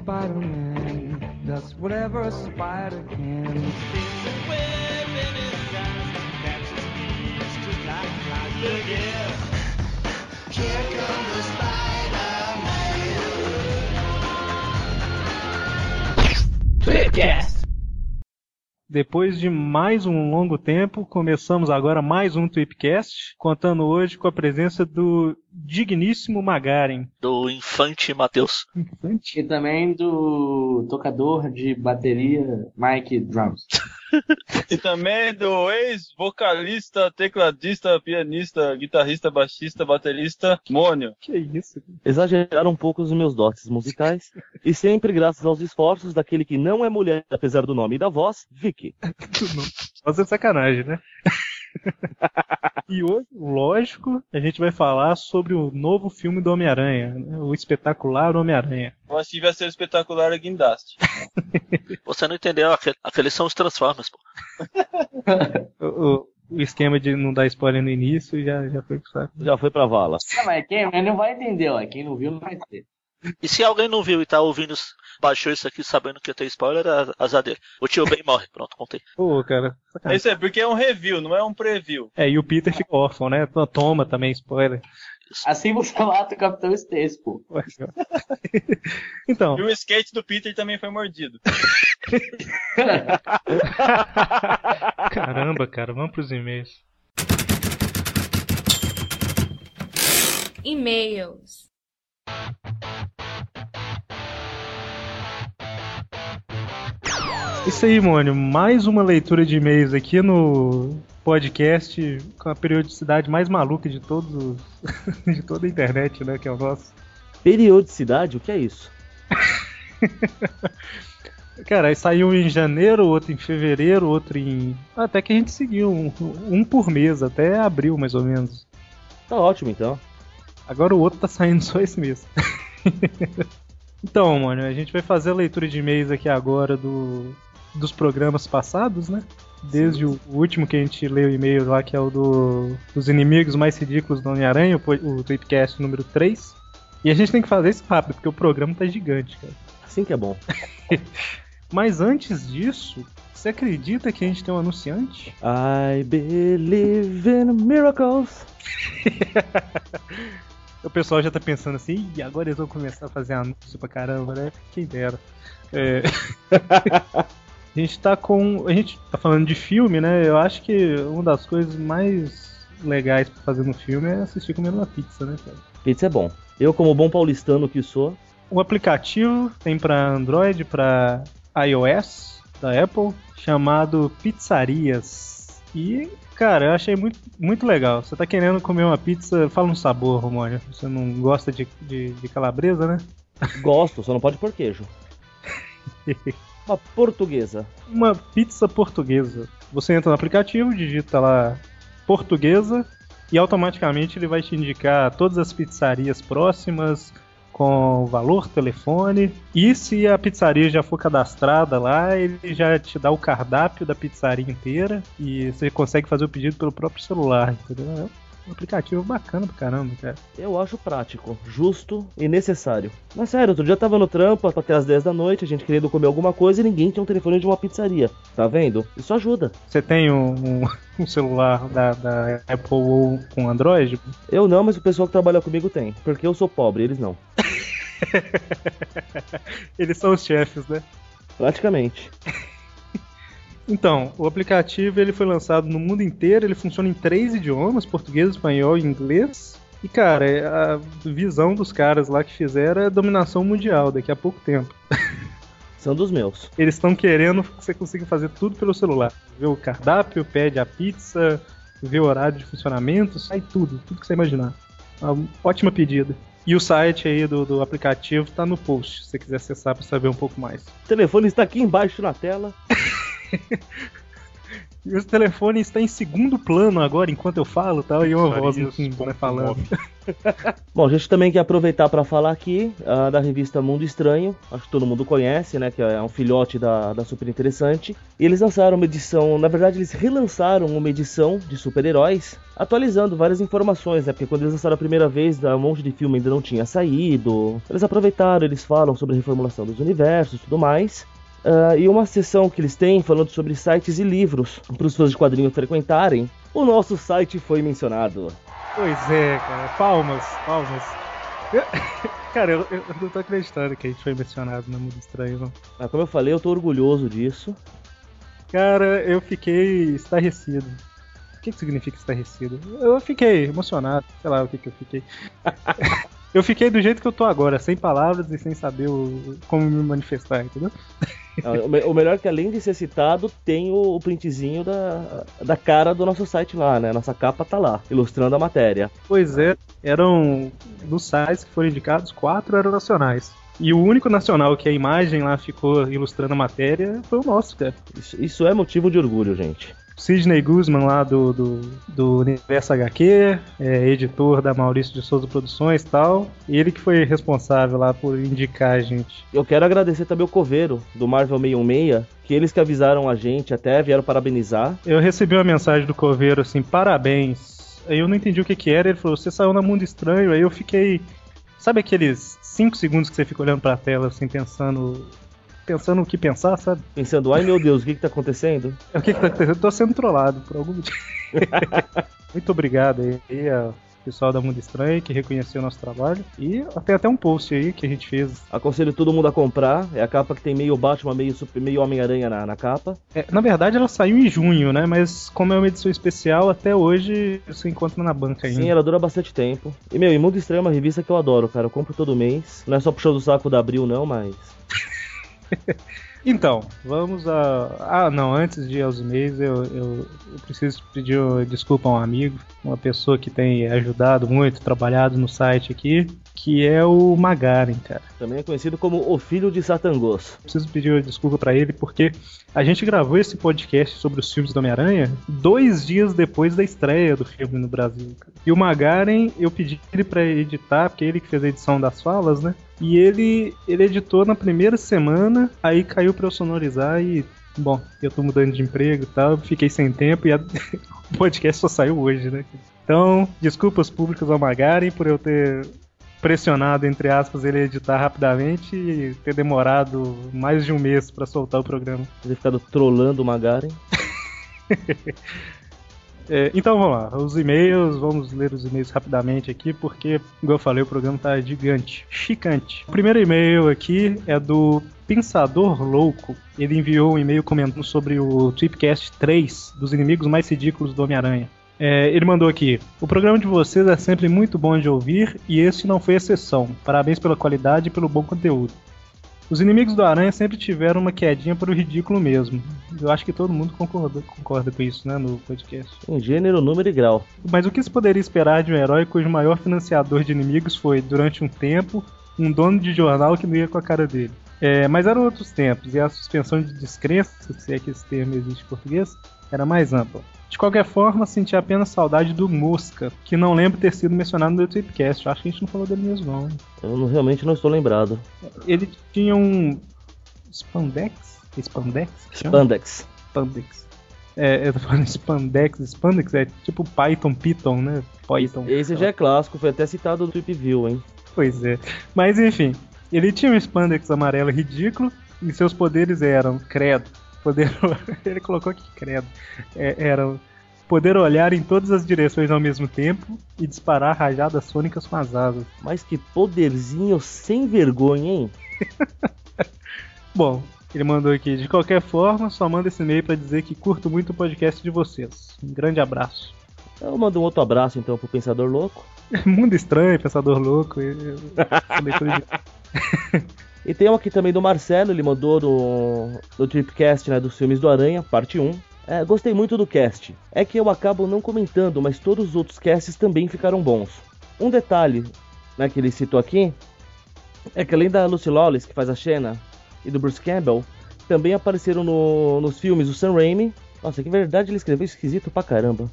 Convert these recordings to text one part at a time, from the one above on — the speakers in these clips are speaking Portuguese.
Spider-Man does whatever a spider can. Depois de mais um longo tempo, começamos agora mais um Tweepcast, contando hoje com a presença do digníssimo Magaren. Do Infante Matheus. E também do tocador de bateria Mike Drums. E também do ex-vocalista, tecladista, pianista, guitarrista, baixista, baterista, Mônio. Que isso? Exageraram um pouco os meus dotes musicais, e sempre graças aos esforços daquele que não é mulher, apesar do nome e da voz, Vicky. Fazer sacanagem, né? e hoje, lógico, a gente vai falar sobre o novo filme do Homem-Aranha, né? o espetacular Homem-Aranha. Eu achei que vai ser o espetacular Guindaste. Você não entendeu? Aquele- Aqueles são os Transformers, pô. O, o- esquema de não dar spoiler no início já, já foi pro saco. Já foi pra vala. Não, mas quem mas não vai entender, ó. Quem não viu não vai ter. E se alguém não viu e tá ouvindo, baixou isso aqui sabendo que ia ter spoiler, é azar dele. O tio Ben morre. Pronto, contei. Pô, cara, sacanagem. Isso é porque é um review, não é um preview. É, e o Peter fica órfão, né? Toma também spoiler. Assim você mata o Capitão Stacy, pô. Então, E o skate do Peter também foi mordido. caramba, cara, vamos pros e-mails. E-mails. Isso aí, Mônio. Mais uma leitura de e-mails aqui no podcast com a periodicidade mais maluca de todos os- de toda a internet, né? Que é o nosso. Periodicidade, o que é isso? Cara, aí saiu em janeiro, outro em fevereiro, outro em. Até que a gente seguiu um, um por mês, até abril mais ou menos. Tá ótimo então. Agora o outro tá saindo só esse mês. então, mano, a gente vai fazer a leitura de e-mails aqui agora do, dos programas passados, né? Desde o, último que a gente leu o e-mail lá, que é o do, dos inimigos mais ridículos do Homem-Aranha, o, o Tweepcast número 3. E a gente tem que fazer isso rápido, porque o programa tá gigante, cara. Assim que é bom. Mas antes disso, você acredita que a gente tem um anunciante? I believe in miracles. O pessoal já tá pensando assim, e agora eles vão começar a fazer anúncio pra caramba, né? Quem dera. É... a gente tá com. A gente tá falando de filme, né? Eu acho que uma das coisas mais legais pra fazer no filme é assistir comendo uma pizza, né, cara? Pizza é bom. Eu, como bom paulistano que sou, O aplicativo tem pra Android, pra iOS da Apple, chamado Pizzarias. E, cara, eu achei muito, muito legal. Você tá querendo comer uma pizza, fala um sabor, Romônio. Você não gosta de, de, de calabresa, né? gosto, só não pode pôr queijo. Uma portuguesa. Uma pizza portuguesa. Você entra no aplicativo, digita lá portuguesa e automaticamente ele vai te indicar todas as pizzarias próximas com valor, telefone. E se a pizzaria já for cadastrada lá, ele já te dá o cardápio da pizzaria inteira e você consegue fazer o pedido pelo próprio celular, entendeu? É um aplicativo bacana pra caramba, cara. Eu acho prático, justo e necessário. Mas sério, outro dia eu tava no trampo até as 10 da noite, a gente querendo comer alguma coisa e ninguém tinha um telefone de uma pizzaria. Tá vendo? Isso ajuda. Você tem um, um- um celular da, da Apple ou com Android? Eu não, mas o pessoal que trabalha comigo tem. Porque eu sou pobre, eles não. Eles são os chefes, né? Praticamente. Então, o aplicativo ele foi lançado no mundo inteiro, ele funciona em três idiomas, português, espanhol e inglês. E cara, a visão dos caras lá que fizeram é dominação mundial daqui a pouco tempo. São dos meus. Eles estão querendo que você consiga fazer tudo pelo celular. Vê o cardápio, pede a pizza, vê o horário de funcionamento, sai tudo, tudo que você imaginar. Uma ótima pedida. E o site aí do, do aplicativo tá no post, se você quiser acessar para saber um pouco mais. O telefone está aqui embaixo na tela. E o telefone está em segundo plano agora, enquanto eu falo tal, e uma voz no fundo, né, falando. Bom, a gente também quer aproveitar para falar aqui ah, da revista Mundo Estranho, acho que todo mundo conhece, né, que é um filhote da, da Super Interessante. E eles lançaram uma edição, na verdade eles relançaram uma edição de super-heróis, atualizando várias informações, né, porque quando eles lançaram a primeira vez, um monte de filme ainda não tinha saído. Eles aproveitaram, eles falam sobre a reformulação dos universos e tudo mais. Ah, e uma sessão que eles têm falando sobre sites e livros para os fãs de quadrinhos frequentarem. O nosso site foi mencionado. Pois é, cara. Palmas, palmas. Eu- Cara, eu, eu não tô acreditando que a gente foi mencionado no Mundo Estranho, não. Ah, como eu falei, eu tô orgulhoso disso. Cara, eu fiquei estarrecido. O que, que significa estarrecido? Eu fiquei emocionado, sei lá o que, que eu fiquei. eu fiquei do jeito que eu tô agora, sem palavras e sem saber o- como me manifestar, entendeu? Ah, o me- o melhor é que além de ser citado, tem o, o printzinho da, da cara do nosso site lá, né? Nossa capa tá lá, ilustrando a matéria. Pois é, eram dos sites que foram indicados, quatro eram nacionais. E o único nacional que a imagem lá ficou ilustrando a matéria foi o nosso, cara. Isso, isso é motivo de orgulho, gente. Sidney Guzman lá do, do, do Universo HQ, é, editor da Maurício de Souza Produções e tal. Ele que foi responsável lá por indicar a gente. Eu quero agradecer também o Coveiro, do Marvel 616, que eles que avisaram a gente, até vieram parabenizar. Eu recebi uma mensagem do Coveiro assim, parabéns. Aí eu não entendi o que que era, ele falou, você saiu na Mundo Estranho, aí eu fiquei... Sabe aqueles 5 segundos que você fica olhando pra tela assim, pensando... Pensando o que pensar, sabe? Pensando, ai meu Deus, o que que tá acontecendo? O que que tá acontecendo? Eu tô sendo trollado por algum motivo. Muito obrigado aí ao pessoal da Mundo Estranho que reconheceu o nosso trabalho. E tem até um post aí que a gente fez. Aconselho todo mundo a comprar. É a capa que tem meio Batman, meio, Super- meio Homem-Aranha na, na capa. É, na verdade, ela saiu em junho, né? Mas como é uma edição especial, até hoje você encontra na banca ainda. Sim, ela dura bastante tempo. E, meu, e Mundo Estranho é uma revista que eu adoro, cara. Eu compro todo mês. Não é só puxando o saco da Abril, não, mas... Então, vamos a. Ah, não, antes de ir aos e-mails, eu, eu, eu preciso pedir desculpa a um amigo, uma pessoa que tem ajudado muito, trabalhado no site aqui, que é o Magaren, cara. Também é conhecido como o Filho de Satangos. Preciso pedir desculpa pra ele, porque a gente gravou esse podcast sobre os filmes do Homem-Aranha dois dias depois da estreia do filme no Brasil. cara. E o Magaren, eu pedi ele pra editar, porque ele que fez a edição das falas, né? E ele, ele editou na primeira semana, aí caiu pra eu sonorizar e. Bom, eu tô mudando de emprego e tal, fiquei sem tempo e a- o podcast só saiu hoje, né? Então, desculpas públicas ao Magaren por eu ter pressionado, entre aspas, ele editar rapidamente e ter demorado mais de um mês pra soltar o programa. Ter ficado trolando o Magaren. É, então vamos lá, os e-mails, vamos ler os e-mails rapidamente aqui, porque, como eu falei, o programa tá gigante, chicante. O primeiro e-mail aqui é do Pensador Louco. Ele enviou um e-mail comentando sobre o Tripcast 3 dos inimigos mais ridículos do Homem-Aranha. É, ele mandou aqui: O programa de vocês é sempre muito bom de ouvir e esse não foi exceção. Parabéns pela qualidade e pelo bom conteúdo. Os inimigos do Aranha sempre tiveram uma quedinha para o ridículo mesmo. Eu acho que todo mundo concorda, concorda com isso, né, no podcast. Em gênero, número e grau. Mas o que se poderia esperar de um herói cujo maior financiador de inimigos foi, durante um tempo, um dono de jornal que não ia com a cara dele? É, mas eram outros tempos, e a suspensão de descrença, se é que esse termo existe em português, era mais ampla. De qualquer forma, senti apenas saudade do Mosca, que não lembro ter sido mencionado no Tweepcast. Eu acho que a gente não falou dele mesmo, não. Eu não- realmente não estou lembrado. Ele tinha um. Spandex? Spandex? Spandex. Spandex. É, eu tô falando Spandex. Spandex é tipo Python, Python, né? Python. Esse já é clássico, foi até citado no Trip View, hein? Pois é. Mas enfim, ele tinha um Spandex amarelo ridículo e seus poderes eram, credo, poder. ele colocou aqui, credo. É, eram poder olhar em todas as direções ao mesmo tempo e disparar rajadas sônicas com as asas. Mas que poderzinho sem vergonha, hein? Bom, ele mandou aqui, de qualquer forma, só manda esse e-mail pra dizer que curto muito o podcast de vocês. Um grande abraço. Eu mando um outro abraço então pro Pensador Louco. Mundo estranho, pensador louco. e- e- de- E tem um aqui também do Marcelo, ele mandou no, no Tripcast, né, dos filmes do Aranha, parte 1. É, gostei muito do cast. É que eu acabo não comentando, mas todos os outros casts também ficaram bons. Um detalhe né, que ele citou aqui é que além da Lucy Lawless, que faz a Xena, e do Bruce Campbell, também apareceram no- nos filmes o Sam Raimi Nossa, que verdade ele escreveu esquisito pra caramba.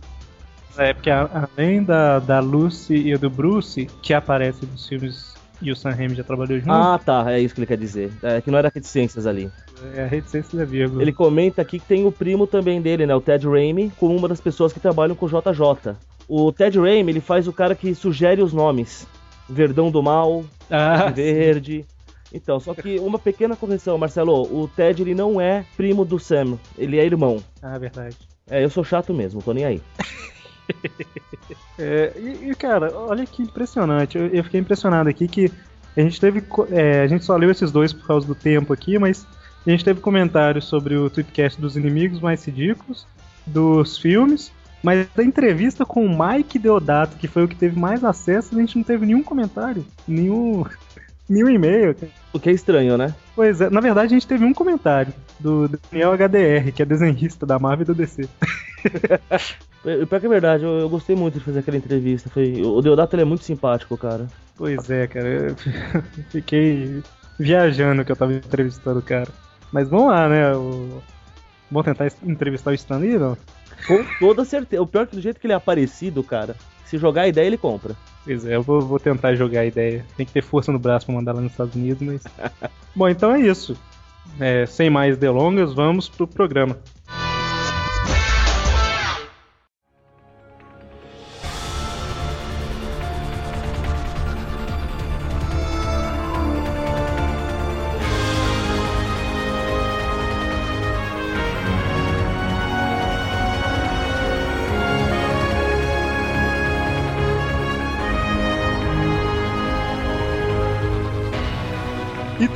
É, porque além da, da Lucy e do Bruce, que aparece nos filmes e o Sam Raimi já trabalhou junto, Ah, tá, é isso que ele quer dizer. É que não era reticências ali. é a reticência da vírgula. Ele comenta aqui que tem o primo também dele, né? O Ted Raimi, como uma das pessoas que trabalham com o JJ. O Ted Raimi, ele faz o cara que sugere os nomes. Verdão do Mal, Ah, Verde. Então, só que uma pequena correção, Marcelo. O Ted, ele não é primo do Sam. Ele é irmão. ah, verdade. É, eu sou chato mesmo, tô nem aí. É, e, e, cara, olha que impressionante. Eu, eu fiquei impressionado aqui que a gente teve. é, a gente só leu esses dois por causa do tempo aqui, mas a gente teve comentários sobre o Tweepcast dos inimigos mais ridículos, dos filmes, mas da entrevista com o Mike Deodato, que foi o que teve mais acesso, a gente não teve nenhum comentário, nenhum, nenhum e-mail. O que é estranho, né? Pois é, na verdade a gente teve um comentário do Daniel HDR, que é desenhista da Marvel e do DC. Pior que é verdade, eu, eu gostei muito de fazer aquela entrevista. Foi... O Deodato ele é muito simpático, cara. Pois é, cara. Eu fiquei viajando que eu tava entrevistando o cara. Mas vamos lá, né? O... Vamos tentar entrevistar o Stan Lee, não? Com toda certeza. O pior é que do jeito que ele é aparecido, cara, se jogar a ideia, ele compra. Pois é, eu vou, vou tentar jogar a ideia. Tem que ter força no braço pra mandar lá nos Estados Unidos, mas. Bom, então é isso. É, sem mais delongas, vamos pro programa.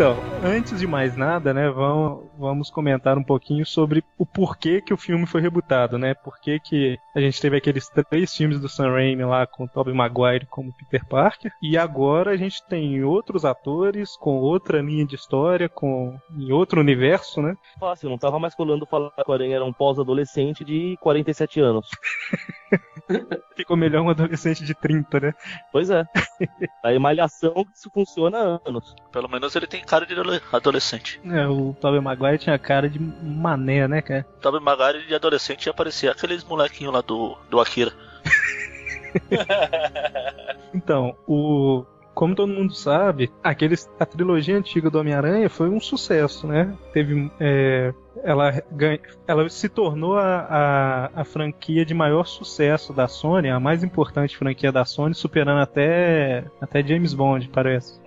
Então, antes de mais nada, né, vamos, vamos comentar um pouquinho sobre o porquê que o filme foi rebutado, né? Por que que a gente teve aqueles três filmes do Sam Raimi lá com o Tobey Maguire como Peter Parker, e agora a gente tem outros atores com outra linha de história, com em outro universo, né? Fácil, não tava mais colando falar que o Aranha era um pós-adolescente de 47 anos. Ficou melhor um adolescente de 30, né? Pois é. A malhação isso funciona há anos. Pelo menos ele tem cara de adole- adolescente. É, o Tobey Maguire tinha cara de mané, né, cara? Tobey Maguire de adolescente ia aparecer aqueles molequinhos lá do, do Akira. Então, o como todo mundo sabe, aqueles, a trilogia antiga do Homem-Aranha foi um sucesso, né? Teve, é, ela, ganha, ela se tornou a, a, a franquia de maior sucesso da Sony, a mais importante franquia da Sony, superando até, até James Bond, parece.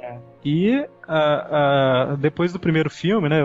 E a- a- depois do primeiro filme, né?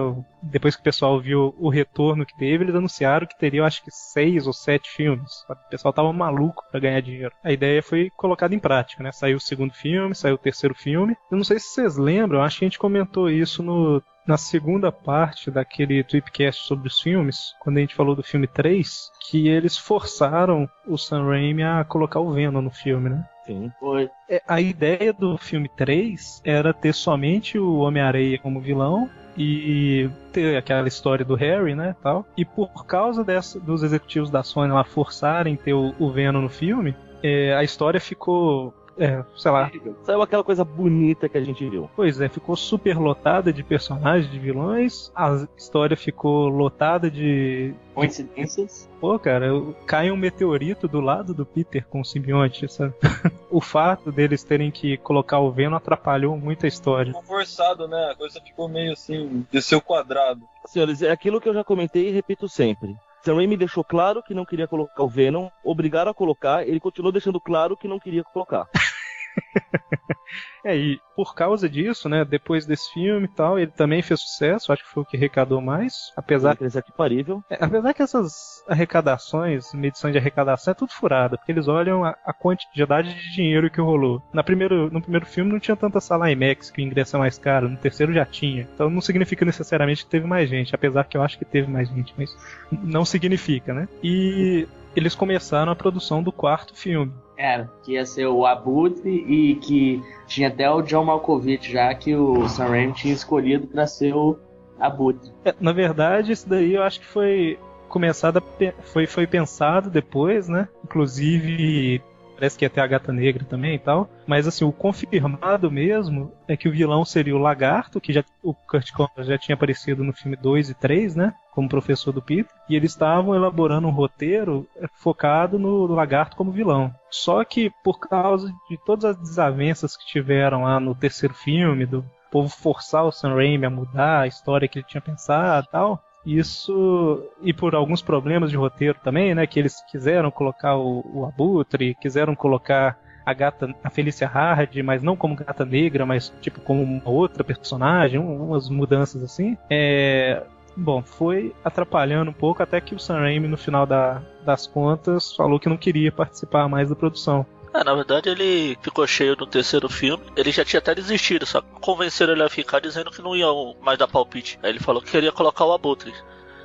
Depois que o pessoal viu o retorno que teve, eles anunciaram que teriam acho que seis ou sete filmes. O pessoal tava maluco pra ganhar dinheiro. A ideia foi colocada em prática, né? Saiu o segundo filme, saiu o terceiro filme. Eu não sei se vocês lembram, acho que a gente comentou isso no, na segunda parte daquele Tweepcast sobre os filmes, quando a gente falou do filme 3, que eles forçaram o Sam Raimi a colocar o Venom no filme, né? Sim. Foi. É, a ideia do filme 3 era ter somente o Homem-Areia como vilão e ter aquela história do Harry, né, tal. E por causa dessa, dos executivos da Sony lá forçarem ter o, o Venom no filme, é, a história ficou, é, sei lá, Saiu aquela coisa bonita que a gente viu. Pois é, ficou super lotada de personagens, de vilões. A história ficou lotada de. Coincidências? Pô, cara, cai um meteorito do lado do Peter com o simbionte, sabe? o fato deles terem que colocar o Venom atrapalhou muito a história. Ficou forçado, né? A coisa ficou meio assim, de seu quadrado. Senhores, é aquilo que eu já comentei e repito sempre. Sam Raimi deixou claro que não queria colocar o Venom, obrigaram a colocar, ele continuou deixando claro que não queria colocar. É, e por causa disso, né, depois desse filme e tal, ele também fez sucesso, acho que foi o que arrecadou mais. Apesar aqui parível. É, apesar que essas arrecadações, medição de arrecadação, é tudo furada, porque eles olham a, a quantidade de dinheiro que rolou. Na primeiro, no primeiro filme não tinha tanta sala IMAX, que o ingresso é mais caro, no terceiro já tinha. Então não significa necessariamente que teve mais gente, apesar que eu acho que teve mais gente, mas não significa, né? E eles começaram a produção do quarto filme. Era, que ia ser o Abutre e que tinha até o John Malkovich já que o Sam Raimi tinha escolhido pra ser o Abutre. É, na verdade, isso daí eu acho que foi começado foi, foi pensado depois, né? Inclusive, parece que ia ter a gata negra também e tal. Mas assim, o confirmado mesmo é que o vilão seria o Lagarto, que já o Kurt Conner já tinha aparecido no filme 2 e 3, né? como professor do Peter, e eles estavam elaborando um roteiro é, focado no Lagarto como vilão. Só que por causa de todas as desavenças que tiveram lá no terceiro filme, do povo forçar o Sam Raimi a mudar a história que ele tinha pensado e tal, isso e por alguns problemas de roteiro também, né, que eles quiseram colocar o, o Abutre, quiseram colocar a gata, a Felícia Hard, mas não como gata negra, mas tipo como uma outra personagem, umas mudanças assim. É, bom, foi atrapalhando um pouco até que o Sam Raimi no final da, das contas falou que não queria participar mais da produção. É, na verdade ele ficou cheio no terceiro filme. Ele já tinha até desistido, só convenceram ele a ficar dizendo que não ia mais dar palpite. Aí ele falou que queria colocar o Abutre.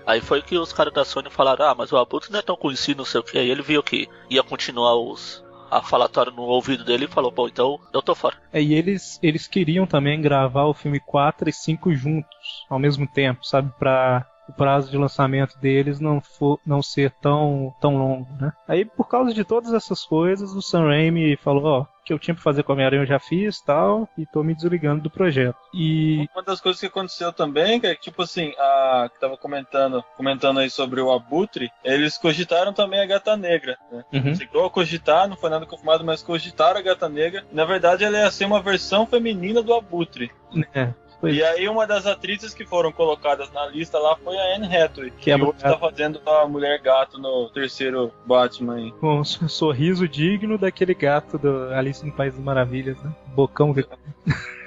Aí foi que os caras da Sony falaram, ah, mas o Abutre não é tão conhecido, não sei o que. Aí ele viu que ia continuar os, a falatória no ouvido dele e falou, bom, então eu tô fora. É, e eles, eles queriam também gravar o filme 4 e 5 juntos, ao mesmo tempo, sabe? Pra o prazo de lançamento deles não, for, não ser tão, tão longo, né? Aí, por causa de todas essas coisas, o Sam Raimi falou, ó, que eu tinha pra fazer com a Homem-Aranha eu já fiz tal, e tô me desligando do projeto. E. Uma das coisas que aconteceu também, que é tipo assim, a que tava comentando, comentando aí sobre o Abutre, eles cogitaram também a Gata Negra, né? Uhum. Chegou a cogitar, não foi nada confirmado, mas cogitaram a Gata Negra. Na verdade, ela ia ser uma versão feminina do Abutre. É, E aí uma das atrizes que foram colocadas na lista lá foi a Anne Hathaway, que, Que é a hoje tá fazendo a Mulher Gato no terceiro Batman aí. com um sorriso digno daquele gato do Alice no País das Maravilhas, né? Bocão de...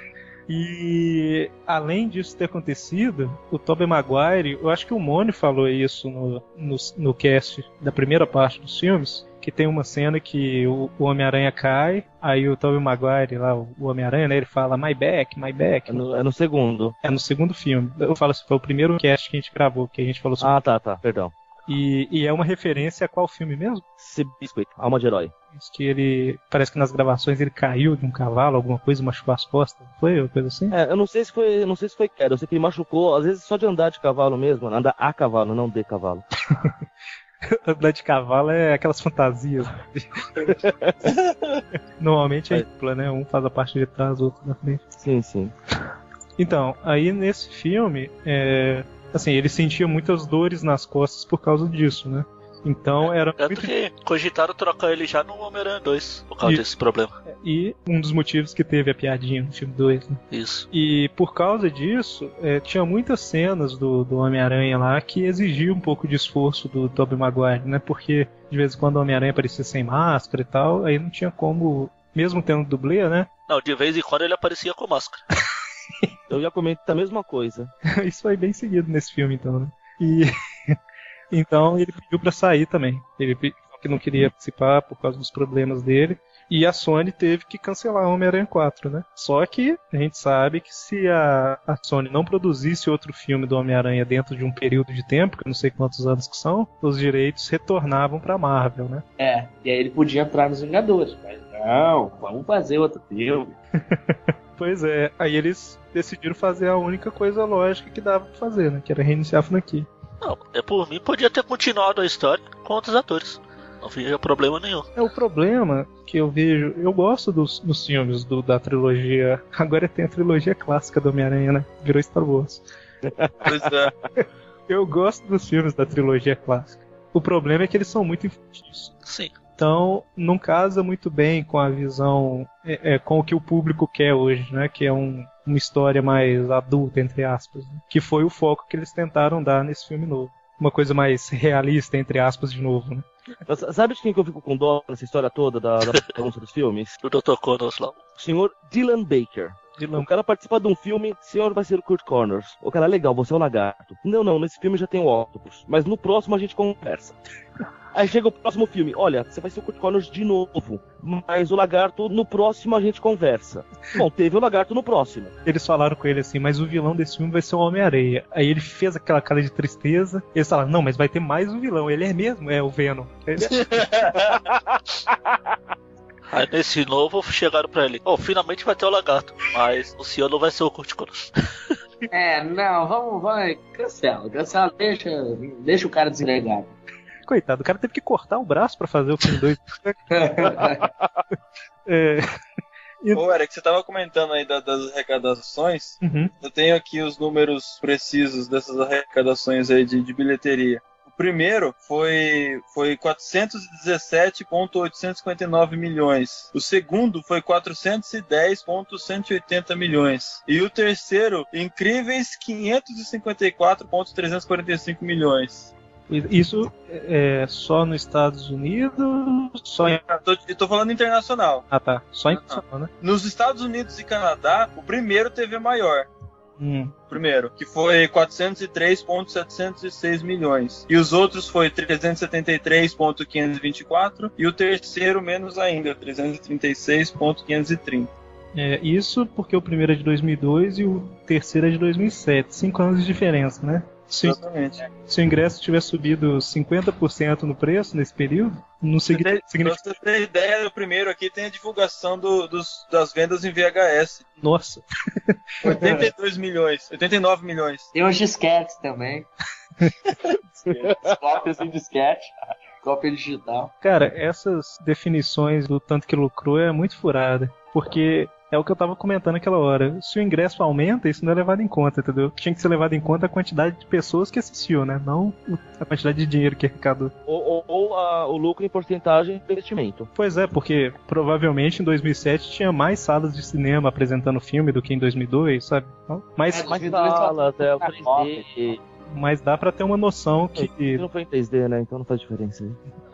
E além disso ter acontecido, o Tobey Maguire, eu acho que o Mone falou isso no, no, no cast da primeira parte dos filmes, que tem uma cena que o, o Homem-Aranha cai, aí o Tobey Maguire, lá, o, o Homem-Aranha, né, ele fala my back, my back. É no, é no segundo. É no segundo filme. Eu falo assim, foi o primeiro cast que a gente gravou, que a gente falou sobre. Ah, tá, tá, perdão. E, e é uma referência a qual filme mesmo? Biscuit, Alma de Herói. Diz que ele. Parece que nas gravações ele caiu de um cavalo, alguma coisa, machucou as costas. não Foi uma coisa assim? É, eu não sei se foi, não sei se foi queda, eu sei que ele machucou, às vezes só de andar de cavalo mesmo, andar a cavalo, não de cavalo. Andar de cavalo é aquelas fantasias. Normalmente é dupla, né? Um faz a parte de trás, o outro na frente. Sim, sim. Então, aí nesse filme, é, assim, ele sentia muitas dores nas costas por causa disso, né? Então era Tanto muito que cogitaram trocar ele já no Homem-Aranha 2, por causa E- desse problema. e um dos motivos que teve a piadinha no filme 2, né? Isso. E por causa disso, é, tinha muitas cenas do, do Homem-Aranha lá que exigiam um pouco de esforço do Tobey Maguire, né? Porque de vez em quando o Homem-Aranha aparecia sem máscara e tal, aí não tinha como, mesmo tendo dublê, né? Não, de vez em quando ele aparecia com máscara. Eu ia comentar a mesma coisa. Isso foi bem seguido nesse filme, então, né? E então ele pediu pra sair também. Ele que não queria participar por causa dos problemas dele. E a Sony teve que cancelar o Homem-Aranha 4, né? Só que a gente sabe que se a, a Sony não produzisse outro filme do Homem-Aranha dentro de um período de tempo, que eu não sei quantos anos que são, os direitos retornavam pra Marvel, né? É, e aí ele podia entrar nos Vingadores, mas não, vamos fazer outro filme. Pois é, aí eles decidiram fazer a única coisa lógica que dava pra fazer, né? Que era reiniciar a franquia. Não, é por mim, podia ter continuado a história com outros atores. Não havia problema nenhum. É o problema que eu vejo. Eu gosto dos, dos filmes do- da trilogia. Agora tem a trilogia clássica do Homem-Aranha, né? Virou Star Wars. Pois é. Eu gosto dos filmes da trilogia clássica. O problema é que eles são muito infantis. Sim. Então, não casa muito bem com a visão, é, é, com o que o público quer hoje, né? Que é um- uma história mais adulta, entre aspas. né? Que foi o foco que eles tentaram dar nesse filme novo. Uma coisa mais realista, entre aspas, de novo, né? Mas Sabe de quem que eu fico com dó nessa história toda da, da bagunça dos filmes? Do Dr. Connors lá. O senhor Dylan Baker. Dylan O cara participa de um filme, o senhor vai ser o Kurt Connors. O cara, legal, você é o lagarto. Não, não, nesse filme já tem o Octopus. Mas no próximo a gente conversa. Aí chega o próximo filme, olha, você vai ser o Kurt Connors de novo. Mas o lagarto, no próximo a gente conversa. Bom, teve o lagarto no próximo. Eles falaram com ele assim, mas o vilão desse filme vai ser o Homem-Areia. Aí ele fez aquela cara de tristeza. E eles falaram, não, mas vai ter mais um vilão. Ele é mesmo, é o Venom. Ele é- Aí nesse novo chegaram pra ele. Oh, finalmente vai ter o lagarto. Mas o senhor não vai ser o Kurt Connors. É, não, vamos, vai, cancela, cancela, deixa, deixa o cara desempregado. Coitado, o cara teve que cortar o braço pra fazer o filme 2. É, Ô, Eric, você tava comentando aí da- das arrecadações. Uhum. Eu tenho aqui os números precisos dessas arrecadações aí de, de bilheteria. O primeiro foi, foi 417,859 milhões. O segundo foi 410,180 milhões. E o terceiro, incríveis 554,345 milhões. Isso é só nos Estados Unidos? Só em. Eu tô, eu tô falando internacional. Ah, tá. Só em. Ah. né? Nos Estados Unidos e Canadá, o primeiro teve maior. Hum. primeiro, que foi 403,706 milhões. E os outros foi 373,524 e o terceiro menos ainda, 336,530. É, isso porque o primeiro é de 2002 e o terceiro é de 2007. Cinco anos de diferença, né? Se, Exatamente. se o ingresso tiver subido 50% no preço nesse período, não Você tem- Pra significa. você ter ideia, o primeiro aqui tem a divulgação do- dos- das vendas em VHS. Nossa, 82 milhões, 89 milhões. Tem uns disquetes também. As cópias em disquete. Cópia digital. cara, essas definições do tanto que lucrou é muito furada. Porque é o que eu tava comentando aquela hora. Se o ingresso aumenta, isso não é levado em conta, entendeu? Tinha que ser levado em conta a quantidade de pessoas que assistiu, né? Não a quantidade de dinheiro que arrecadou. Ou, ou- ou a- o lucro em porcentagem do investimento. Pois é, porque provavelmente em 2007 tinha mais salas de cinema apresentando filme do que em 2002, sabe? Então, Mas, É, Mais 2002 sala, até o na 3D. mas dá pra ter uma noção que. não foi em 3D, né? Então não faz diferença. aí.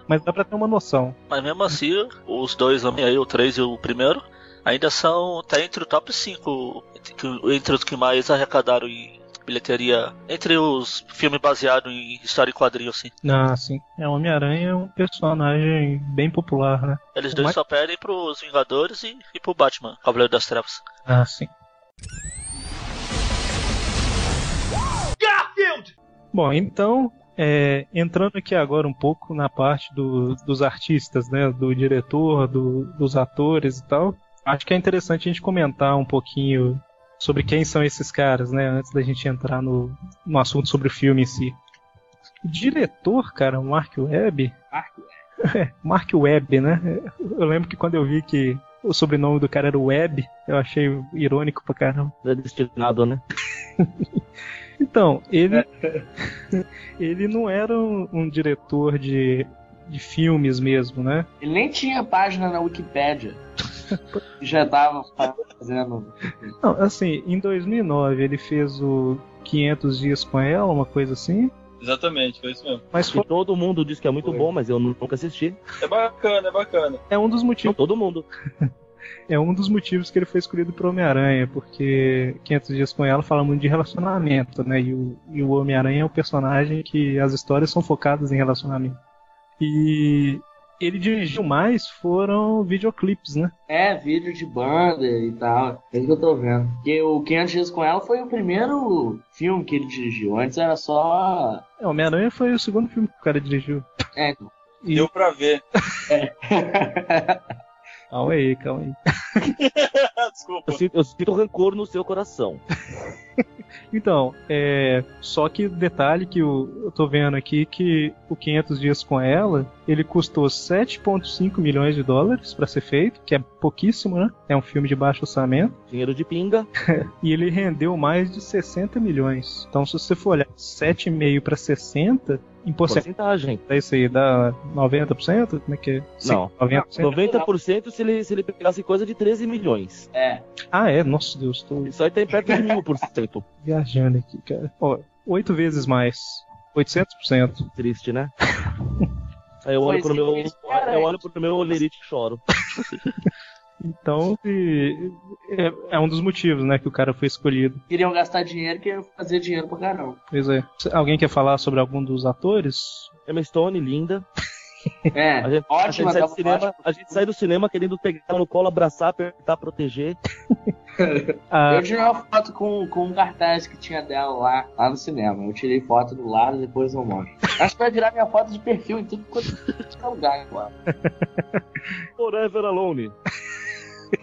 Mas dá pra ter uma noção. Mas mesmo assim, os dois aí, o 3 e o primeiro, ainda são. tá entre o top 5. Entre, entre os que mais arrecadaram em bilheteria. Entre os filmes baseados em história e quadrinho, assim. Ah, sim. É, o Homem-Aranha é um personagem bem popular, né? Eles dois Mas- só perdem pros Vingadores e, e pro Batman, Cavaleiro das Trevas. Ah, sim. Bom, então, é, entrando aqui agora um pouco na parte do- dos artistas, né? Do diretor, do- dos atores e tal. Acho que é interessante a gente comentar um pouquinho sobre quem são esses caras, né? Antes da gente entrar no, no assunto sobre o filme em si. O diretor, cara, o Mark Webb. Mark É, Mark Webb, né? Eu lembro que quando eu vi que o sobrenome do cara era Webb, eu achei irônico pra caramba. É destinado, né? Então, ele. ele não era um, um diretor de, de filmes mesmo, né? Ele nem tinha página na Wikipédia. Já tava fazendo. Não, assim, em 2009 ele fez o 500 Dias com Ela, uma coisa assim. Exatamente, foi isso mesmo. Mas foi, todo mundo diz que é muito Foi. bom, mas eu nunca assisti. É bacana, é bacana. é um dos Não, motivos. todo mundo. É um dos motivos que ele foi escolhido pro Homem-Aranha, porque 500 Dias com Ela fala muito de relacionamento, né? E o, e o Homem-Aranha é um personagem que as histórias são focadas em relacionamento. E ele dirigiu mais foram videoclipes, né? É, vídeo de banda e tal. É isso que eu tô vendo. Porque o 500 Dias com Ela foi o primeiro filme que ele dirigiu. Antes era só. É, Homem-Aranha foi o segundo filme que o cara dirigiu. É, então. E- Deu pra ver. Calma aí, calma aí. Desculpa. Eu sinto, eu sinto rancor no seu coração. Então, é. Só que detalhe que o- eu tô vendo aqui que o 500 Dias com Ela ele custou 7,5 milhões de dólares pra ser feito, que é pouquíssimo, né? É um filme de baixo orçamento. Dinheiro de pinga. E ele rendeu mais de 60 milhões. Então, se você for olhar 7,5 para 60, em porcentagem, é isso aí, dá 90%? Como é que é? Não. 90%? 90% se ele, se ele pegasse coisa de 13 milhões. É. Ah, é? Nossa Deus, tô Isso aí tá em perto de mil por cento. viajando aqui, cara. Ó, oito vezes mais. 800%. Triste, né? Aí eu olho Pois pro é, meu. isso, cara. Eu olho pro meu olerite e choro. Então, e- é, é um dos motivos, né, que o cara foi escolhido. Queriam gastar dinheiro, queriam fazer dinheiro pra caramba. Pois é. Alguém quer falar sobre algum dos atores? Emma Stone, linda. É, A gente, a gente ótima, sai do tava cinema, ótima. a gente sai do cinema querendo pegar no colo, abraçar, apertar, proteger. Ah, Eu tirei uma foto com, com um cartaz que tinha dela lá, lá no cinema. Eu tirei foto do lado e depois eu mostro. Acho que vai virar minha foto de perfil em tudo quanto é lugar agora. Forever Alone.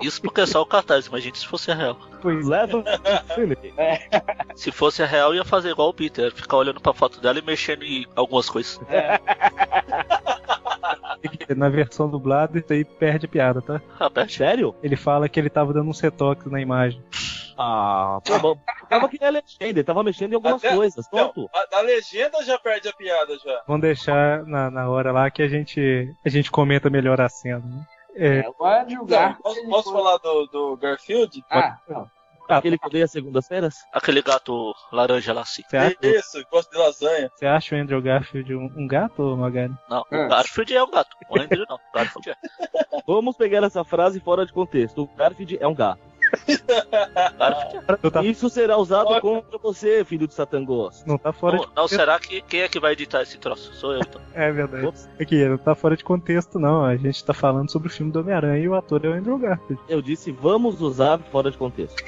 Isso porque é só o cartaz, imagina se fosse a real. pois Leva. Se fosse a real, ia fazer igual o Peter, ficar olhando pra foto dela e mexendo em algumas coisas. que na versão dublada isso aí perde a piada, tá? Roberto. Sério? Ele fala que ele tava dando uns retoques na imagem. Ah, pô, bom, tava que nem a legenda, ele tava mexendo em algumas Até- coisas, Não, pronto. a, a legenda já perde a piada já. Vamos deixar na, na hora lá que a gente, a gente comenta melhor a cena. Né? É, É, o Andrew Então, Garfield. posso, posso falar do, do Garfield? Ah, não. Aquele que odeia segundas-feiras? Aquele gato laranja lá assim. acha, Isso, gosto de lasanha. você acha o Andrew Garfield um, um gato, Magari? Não, É. o Garfield é um gato. O Andrew não. O Garfield é. Vamos pegar essa frase fora de contexto. O Garfield é um gato. É. Tá, Isso será usado contra você, filho de Satangos. não tá fora Não, de não, será que quem é que vai editar esse troço? Sou eu, então. É verdade. Ops. Aqui, não tá fora de contexto, não. A gente tá falando sobre o filme do Homem-Aranha e o ator é o Andrew Garfield. Eu disse, vamos usar fora de contexto.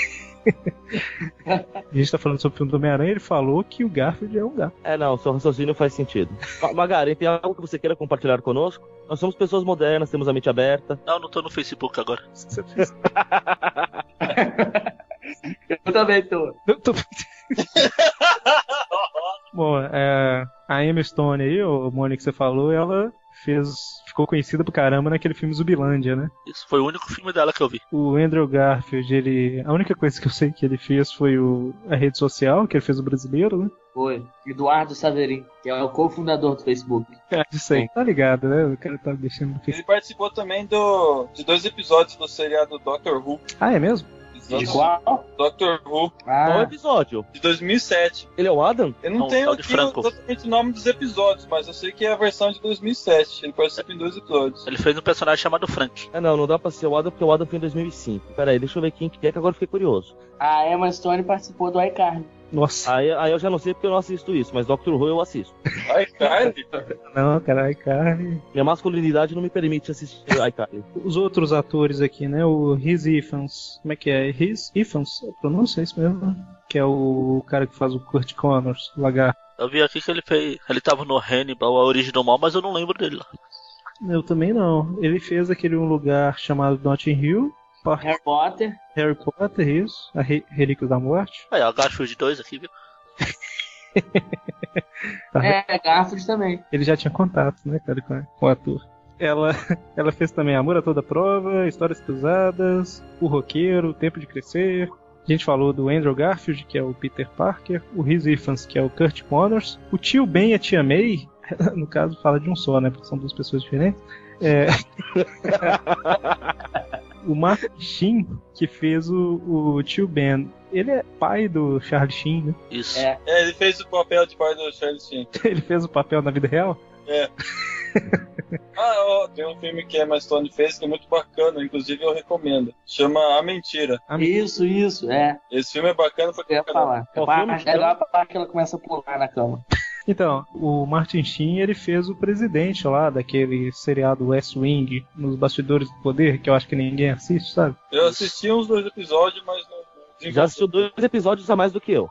A gente tá falando sobre o filme do Homem-Aranha ele falou que o Garfield é um gato. É, não, seu raciocínio faz sentido. Ma- Magaren, tem algo que você queira compartilhar conosco? Nós somos pessoas modernas, temos a mente aberta. Não, não tô no Facebook agora. Eu também tô. Eu tô- Bom, é, a Emma Stone aí, o Mônica que você falou, ela fez. ficou conhecida pro caramba naquele filme Zubilândia, né? Isso foi o único filme dela que eu vi. O Andrew Garfield, ele. A única coisa que eu sei que ele fez foi o, a rede social, que ele fez o brasileiro, né? Foi. Eduardo Saverin, que é o cofundador do Facebook. É, isso aí. Tá ligado, né? O cara tá deixando no Facebook. Ele participou também do, de dois episódios do seriado Doctor Who. Ah, é mesmo? De qual? Doctor Who, Qual Ah, episódio? de 2007. Ele é o Adam? Eu não Não, tenho de aqui Franco. exatamente o nome dos episódios, mas eu sei que é a versão de 2007. Ele participa em dois episódios. Ele fez um personagem chamado Frank. Ah, não, não dá pra ser o Adam porque o Adam foi em 2005. Pera aí, deixa eu ver quem que é que agora eu fiquei curioso. a Emma Stone participou do iCarly. Nossa, Aí, aí eu já não sei porque eu não assisto isso, mas Doctor Who eu assisto. Ai, Carly. não, cara, ai, cara. Minha masculinidade não me permite assistir iCarly. Os outros atores aqui, né? O Rhys Ifans. Como é que é? Rhys Ifans? A pronúncia é isso mesmo? né? Que é o cara que faz o Kurt Connors, o lagarto. Eu vi aqui que ele fez. Ele tava no Hannibal, a origem do mal, mas eu não lembro dele lá. Eu também não. Ele fez aquele um lugar chamado Notting Hill. Harry Potter. Harry Potter, isso. A Re Relíquias da Morte. Aí, ó, Garfield 2 aqui, viu? Tá. É, Garfield também. Ele já tinha contato, né, cara, com, a- com o ator. Ela, ela fez também Amor a Toda Prova, Histórias Cruzadas, O Roqueiro, O Tempo de Crescer. A gente falou do Andrew Garfield, que é o Peter Parker, o Rhys Ifans, que é o Kurt Connors, o tio Ben e a tia May, no caso fala de um só, né, porque são duas pessoas diferentes. É... o Mark Sheen, que fez o, o tio Ben. Ele é pai do Charlie Sheen, né? Isso. É. É, ele fez o papel de pai do Charlie Sheen. Ele fez o papel na vida real. Ah, ó, tem um filme que a Emma Stone fez que é muito bacana, inclusive eu recomendo. Chama A Mentira. Isso, isso, é. Esse filme é bacana pra Eu ia falar. Parte- É legal a parte que ela começa a pular na cama. Então, o Martin Sheen, ele fez o presidente lá daquele seriado West Wing, nos Bastidores do Poder, que eu acho que ninguém assiste, sabe? Eu assisti uns dois episódios, mas não. Já assistiu dois episódios a mais do que eu.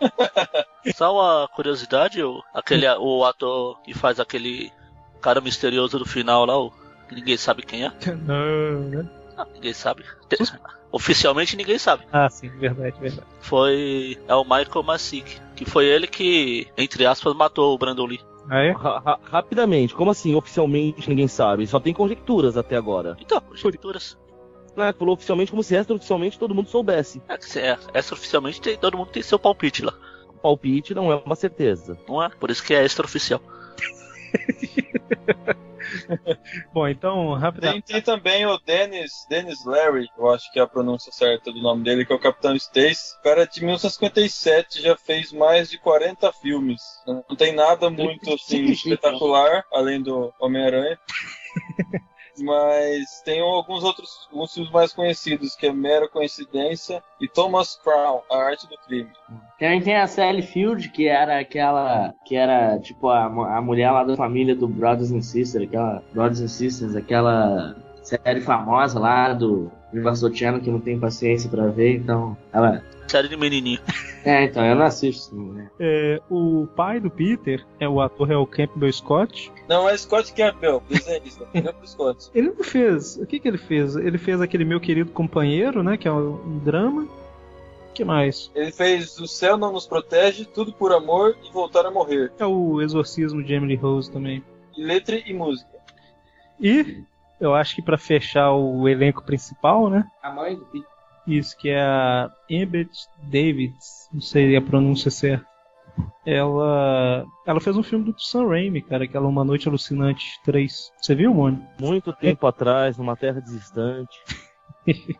Só uma curiosidade, o, aquele, o ator que faz aquele cara misterioso do final lá, o, que ninguém sabe quem é. Não, né? Ah, ninguém sabe. Te- Oficialmente ninguém sabe. Ah, sim, verdade, verdade. Foi. É o Michael Masick. Que foi ele que, entre aspas, matou o Brandon Lee. É? Ra- ra- rapidamente, como assim oficialmente ninguém sabe? Só tem conjecturas até agora. Então, conjecturas. Né? Falou oficialmente como se extraoficialmente todo mundo soubesse. É, que se- é, extraoficialmente tem, todo mundo tem seu palpite lá. Palpite não é uma certeza. Não é? Por isso que é extraoficial. Bom, então, rapidamente. Tem, tem também o Dennis, Dennis Larry, eu acho que é a pronúncia certa do nome dele, que é o Capitão Stacy. O cara de 1957 já fez mais de 40 filmes. Não tem nada muito assim espetacular, além do Homem-Aranha. Mas tem alguns outros alguns filmes mais conhecidos, que é Mera Coincidência e Thomas Crown, A Arte do Crime. Também tem a Sally Field, que era aquela. que era tipo a, a mulher lá da família do Brothers and Sisters, aquela. Brothers and Sisters, aquela série famosa lá do Channel que não tem paciência pra ver, então. Ela. Série de menininho. É, então, eu não assisto, né? É, o pai do Peter, é o ator é o Campbell Scott. Não, é Scott Campbell, desenhista. Campbell Scott. Ele não fez. O que, que ele fez? Ele fez aquele meu querido companheiro, né? Que é um, drama. O que mais? Ele fez O Céu Não Nos Protege, Tudo por Amor e Voltar a Morrer. É o exorcismo de Emily Rose também. Letra e música. E eu acho que pra fechar o elenco principal, né? A mãe do Peter. Isso, que é a Embeth Davids, não sei a pronúncia certa. Ela, ela fez um filme do Sam Raimi, cara, aquela Uma Noite Alucinante 3. Você viu, Mônio? Muito tempo atrás, numa terra distante.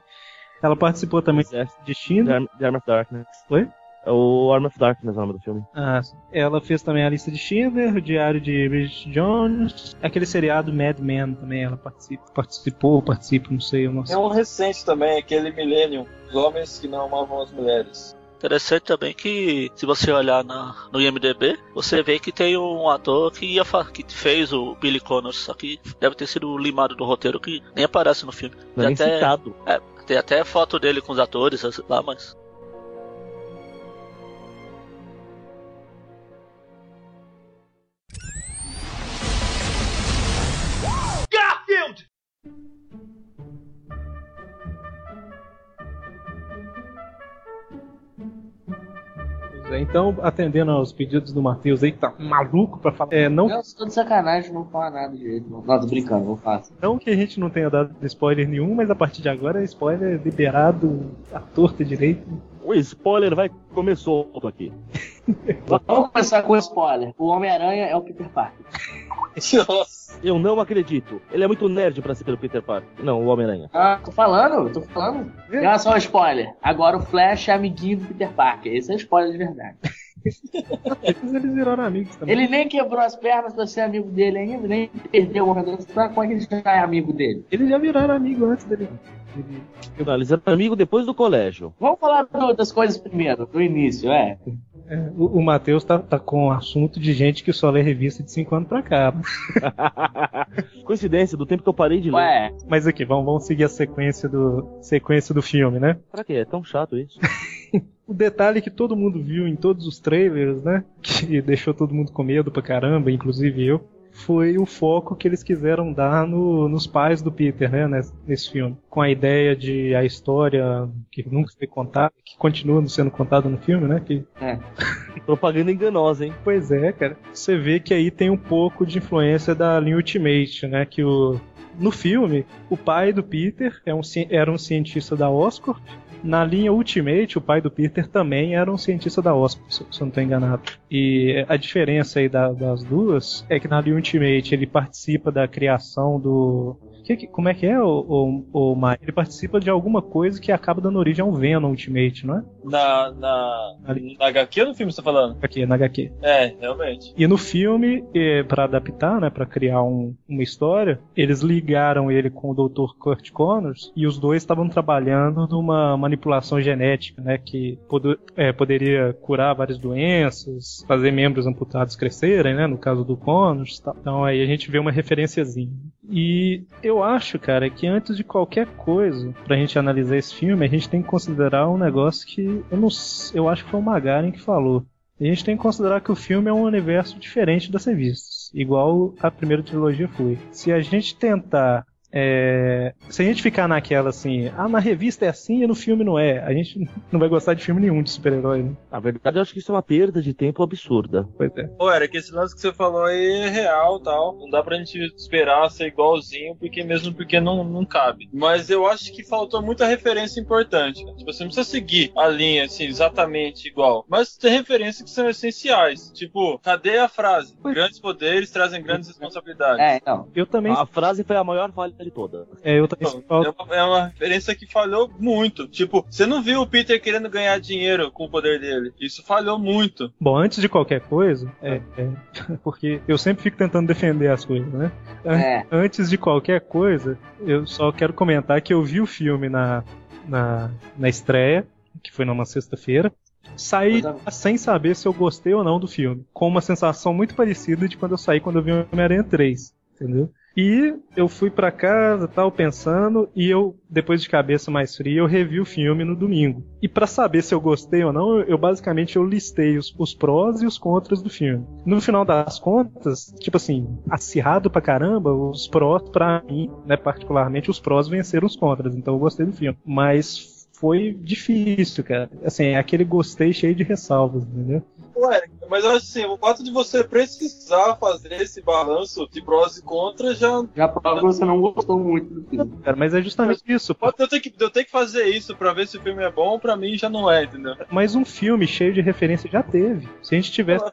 Ela participou também Exército de. Arm, The Arm of Darkness. Oi? É o Arm of Darkness é o nome do filme. Ah, ela fez também a lista de Schindler, o Diário de Bridget Jones, aquele seriado Mad Men também, ela participa, participou, participa, não sei, eu não sei. Tem um recente também, aquele Millennium, os homens que não amavam as mulheres. Interessante também que, se você olhar na, no IMDB, você vê que tem um ator que, ia fa- que fez o Billy Connors, só que deve ter sido limado do roteiro que nem aparece no filme. Não é Tem nem até, citado. é, tem até foto dele com os atores lá, mas. Então, atendendo aos pedidos do Matheus aí, que tá maluco pra falar. É, não, Não, eu tô de sacanagem, não falar nada direito. Não, não tô brincando, vou falar. não que a gente não tenha dado spoiler nenhum, mas a partir de agora, spoiler liberado à torta direito. O spoiler vai comer solto aqui. Vamos começar com o spoiler. O Homem-Aranha é o Peter Parker. Nossa. Eu não acredito. Ele é muito nerd pra ser pelo Peter Parker. Não, o Homem-Aranha. Ah, tô falando, tô falando. Olha só o spoiler. Agora o Flash é amiguinho do Peter Parker. Esse é spoiler de verdade. Eles, viraram amigos também. Ele nem quebrou as pernas pra ser amigo dele ainda, nem perdeu o. Como é que ele já é amigo dele? Eles já viraram amigos antes dele. Ele- Não, eles eram amigos depois do colégio. Vamos falar das coisas primeiro, do início, é. é, o, o Matheus tá, tá com um assunto de gente que só lê revista de 5 anos pra cá. Coincidência, do tempo que eu parei de ler. Ué, Mas aqui, vamos, vamos seguir a sequência do, sequência do filme, né? Pra quê? É tão chato isso. O detalhe que todo mundo viu em todos os trailers, né? Que deixou todo mundo com medo pra caramba, inclusive eu. Foi o foco que eles quiseram dar no- nos pais do Peter, né? Nesse, nesse filme. Com a ideia de a história que nunca foi contada, que continua sendo contada no filme, né? Que, Propaganda enganosa, hein? pois é, cara. Você vê que aí tem um pouco de influência da linha Ultimate, né? Que o, no filme, o pai do Peter é um era um cientista da Oscorp. Na linha Ultimate, o pai do Peter também era um cientista da Oscorp, se se eu não estou enganado. E a diferença aí da- das duas é que na linha Ultimate ele participa da criação do. Que como é que é, o, o, o Mike? Ele participa de alguma coisa que acaba dando origem ao Venom Ultimate, não é? Na, na, Ali. na HQ ou no filme você tá falando? Aqui, na HQ. É, realmente. E no filme, eh, pra adaptar, né, para criar um- uma história, eles ligaram ele com o Dr. Kurt Connors e os dois estavam trabalhando numa manipulação genética, né, que podo- eh, poderia curar várias doenças, fazer membros amputados crescerem, né, no caso do Connors. tal. Então aí a gente vê uma referenciazinha. E eu acho, cara, que antes de qualquer coisa, pra gente analisar esse filme, a gente tem que considerar um negócio que eu não, eu acho que foi o Magaren que falou. A gente tem que considerar que o filme é um universo diferente das revistas, igual a primeira trilogia foi. Se a gente tentar. É, se a gente ficar naquela assim, ah, na revista é assim e no filme não é, a gente não vai gostar de filme nenhum de super-herói, né? Na verdade, eu acho que isso é uma perda de tempo absurda. Pois é. Pô, era que esse lance que você falou aí é real tal. Não dá pra gente esperar ser igualzinho, porque mesmo porque não, não cabe. Mas eu acho que faltou muita referência importante. Né? Tipo, você não precisa seguir a linha assim, exatamente igual. Mas tem referências que são essenciais. Tipo, cadê a frase? Grandes poderes trazem grandes responsabilidades. é, então. Eu também. A frase foi a maior falha toda. é, eu também Então, é uma, é uma referência que falhou muito. Tipo, você não viu o Peter querendo ganhar dinheiro com o poder dele. Isso falhou muito. Bom, antes de qualquer coisa, é, é, porque eu sempre fico tentando defender as coisas, né? É. Antes de qualquer coisa, eu só quero comentar que eu vi o filme na, na, na estreia, que foi numa sexta-feira. Saí Coisa- sem saber se eu gostei ou não do filme. Com uma sensação muito parecida de quando eu saí quando eu vi o Homem-Aranha 3. Entendeu? E eu fui pra casa, tal, pensando, e eu, depois de cabeça mais fria, eu revi o filme no domingo. E pra saber se eu gostei ou não, eu, basicamente eu listei os, os prós e os contras do filme. No final das contas, tipo assim, acirrado pra caramba, os prós, pra mim, né, particularmente, os prós venceram os contras, então eu gostei do filme. Mas foi difícil, cara. Assim, é aquele gostei cheio de ressalvas, entendeu? Ué, mas eu acho assim, o fato de você precisar fazer esse balanço de prós e contras já. Já prova que você não gostou muito do filme. Cara, mas é justamente isso. pô. Eu ter que, eu ter que fazer isso pra ver se o filme é bom, pra mim já não é, entendeu? Mas um filme cheio de referência já teve. Se a gente tivesse,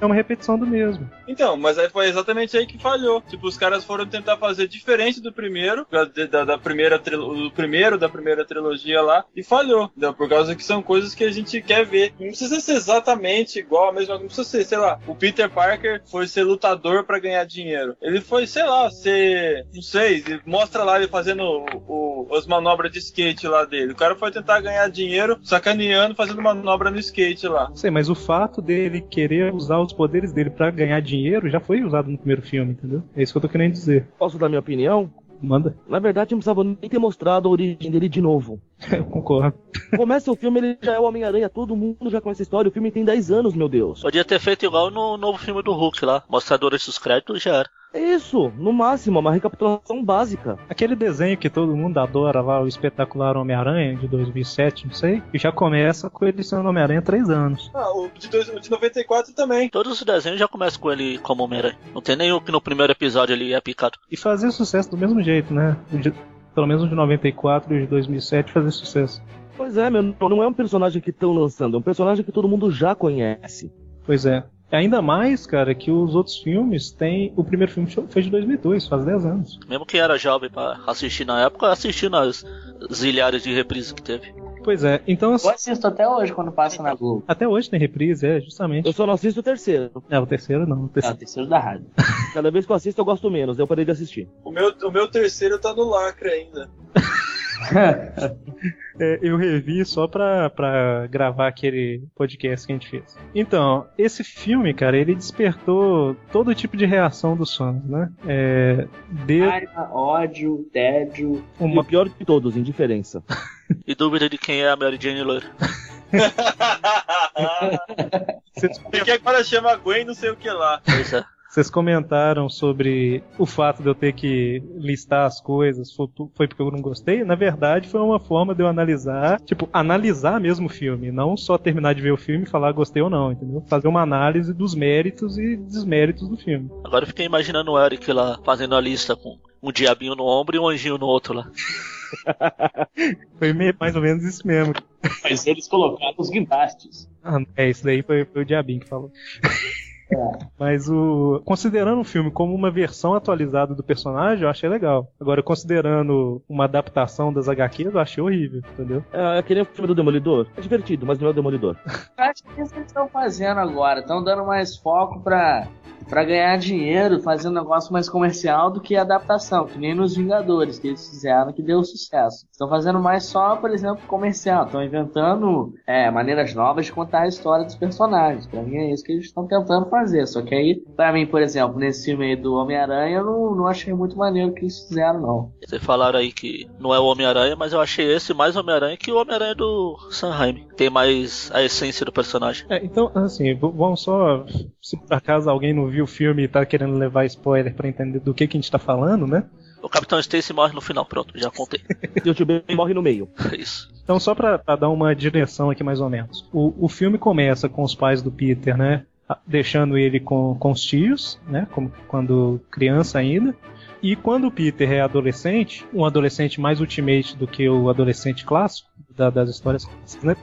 é uma repetição do mesmo. Então, mas aí foi exatamente aí que falhou. Tipo, os caras foram tentar fazer diferente do primeiro, da, da, primeira do primeiro da primeira trilogia lá, e falhou. Entendeu? Por causa que são coisas que a gente quer ver. Não precisa ser exatamente igual a mesma, não precisa ser, sei lá, o Peter Parker foi ser lutador pra ganhar dinheiro. Ele foi, sei lá, ser, não sei, mostra lá ele fazendo o, o- as manobras de skate lá dele. O cara foi tentar ganhar dinheiro sacaneando, fazendo manobra no skate lá. Sei, mas o fato dele querer usar os poderes dele pra ganhar dinheiro já foi usado no primeiro filme, entendeu? É isso que eu tô querendo dizer. Posso dar minha opinião? Manda. Na verdade, não precisava nem ter mostrado a origem dele de novo. Eu concordo. Começa o filme, ele já é o Homem-Aranha, todo mundo já conhece a história. O filme tem 10 anos, meu Deus. Podia ter feito igual no novo filme do Hulk lá. Mostradores dos créditos já era. É isso, no máximo, uma recapitulação básica. Aquele desenho que todo mundo adora lá, o espetacular Homem-Aranha de 2007, não sei, e já começa com ele sendo Homem-Aranha há três anos. Ah, o de, dois, o de 94 também. Todos os desenhos já começam com ele como Homem-Aranha. Não tem nenhum que no primeiro episódio ele é picado. E fazer sucesso do mesmo jeito, né? O de- pelo menos o de 94 e o de 2007 fazer sucesso. Pois é, meu, não é um personagem que estão lançando, é um personagem que todo mundo já conhece. Pois é. Ainda mais, cara, que os outros filmes têm. O primeiro filme foi de 2002, faz 10 anos. Mesmo quem era jovem pra assistir na época, assistiu nas zilhares de reprise que teve. Pois é, então assim, Eu assisto até hoje quando passa na Globo. até hoje tem reprise, é, justamente. Eu só não assisto o terceiro. É, o terceiro não. O É o terceiro... terceiro da rádio. Cada vez que eu assisto, eu gosto menos, eu parei de assistir. O meu, o meu terceiro tá no lacre ainda. É, eu revi só pra, pra gravar aquele podcast que a gente fez. Então, esse filme, cara, ele despertou todo tipo de reação dos fãs, né? É, de Raiva, ódio, tédio. E uma o pior de todos, indiferença. E dúvida de quem é a Mary Jane loira. Porque agora chama Gwen não sei o que lá. Pois é. Vocês comentaram sobre o fato de eu ter que listar as coisas, foi porque eu não gostei. Na verdade, foi uma forma de eu analisar, tipo, analisar mesmo o filme, não só terminar de ver o filme e falar gostei ou não, entendeu? Fazer uma análise dos méritos e desméritos do filme. Agora eu fiquei imaginando o Eric lá fazendo a lista com um diabinho no ombro e um anjinho no outro lá. Foi mais ou menos isso mesmo. Mas eles colocaram os guindastes. Ah, é, isso daí foi, foi o Diabinho que falou. Mas o. Considerando o filme como uma versão atualizada do personagem, eu achei legal. Agora, considerando uma adaptação das HQs, eu achei horrível, entendeu? É aquele filme do Demolidor. É divertido, mas não é o Demolidor. Eu acho que é isso que eles estão fazendo agora. Estão dando mais foco pra, pra ganhar dinheiro, fazer um negócio mais comercial do que adaptação, que nem nos Vingadores, que eles fizeram, que deu sucesso. Estão fazendo mais só, por exemplo, comercial. Estão inventando é, maneiras novas de contar a história dos personagens. Pra mim é isso que eles estão tentando fazer. Só que aí, pra mim, por exemplo, nesse filme aí do Homem-Aranha, eu não, não achei muito maneiro o que eles fizeram, não. Vocês falaram aí que não é o Homem-Aranha, mas eu achei esse mais Homem-Aranha que o Homem-Aranha do Sanheim. Tem mais a essência do personagem. É, então, assim, vamos só. Se por acaso alguém não viu o filme e tá querendo levar spoiler pra entender do que, que a gente tá falando, né? O Capitão Stacy morre no final, pronto, já contei. E o tio Ben morre no meio. É isso. Então, só pra, pra dar uma direção aqui mais ou menos. O, o filme começa com os pais do Peter, né? Deixando ele com, com os tios, né? Como quando criança ainda. E quando o Peter é adolescente, um adolescente mais ultimate do que o adolescente clássico da- das histórias clássicas, né?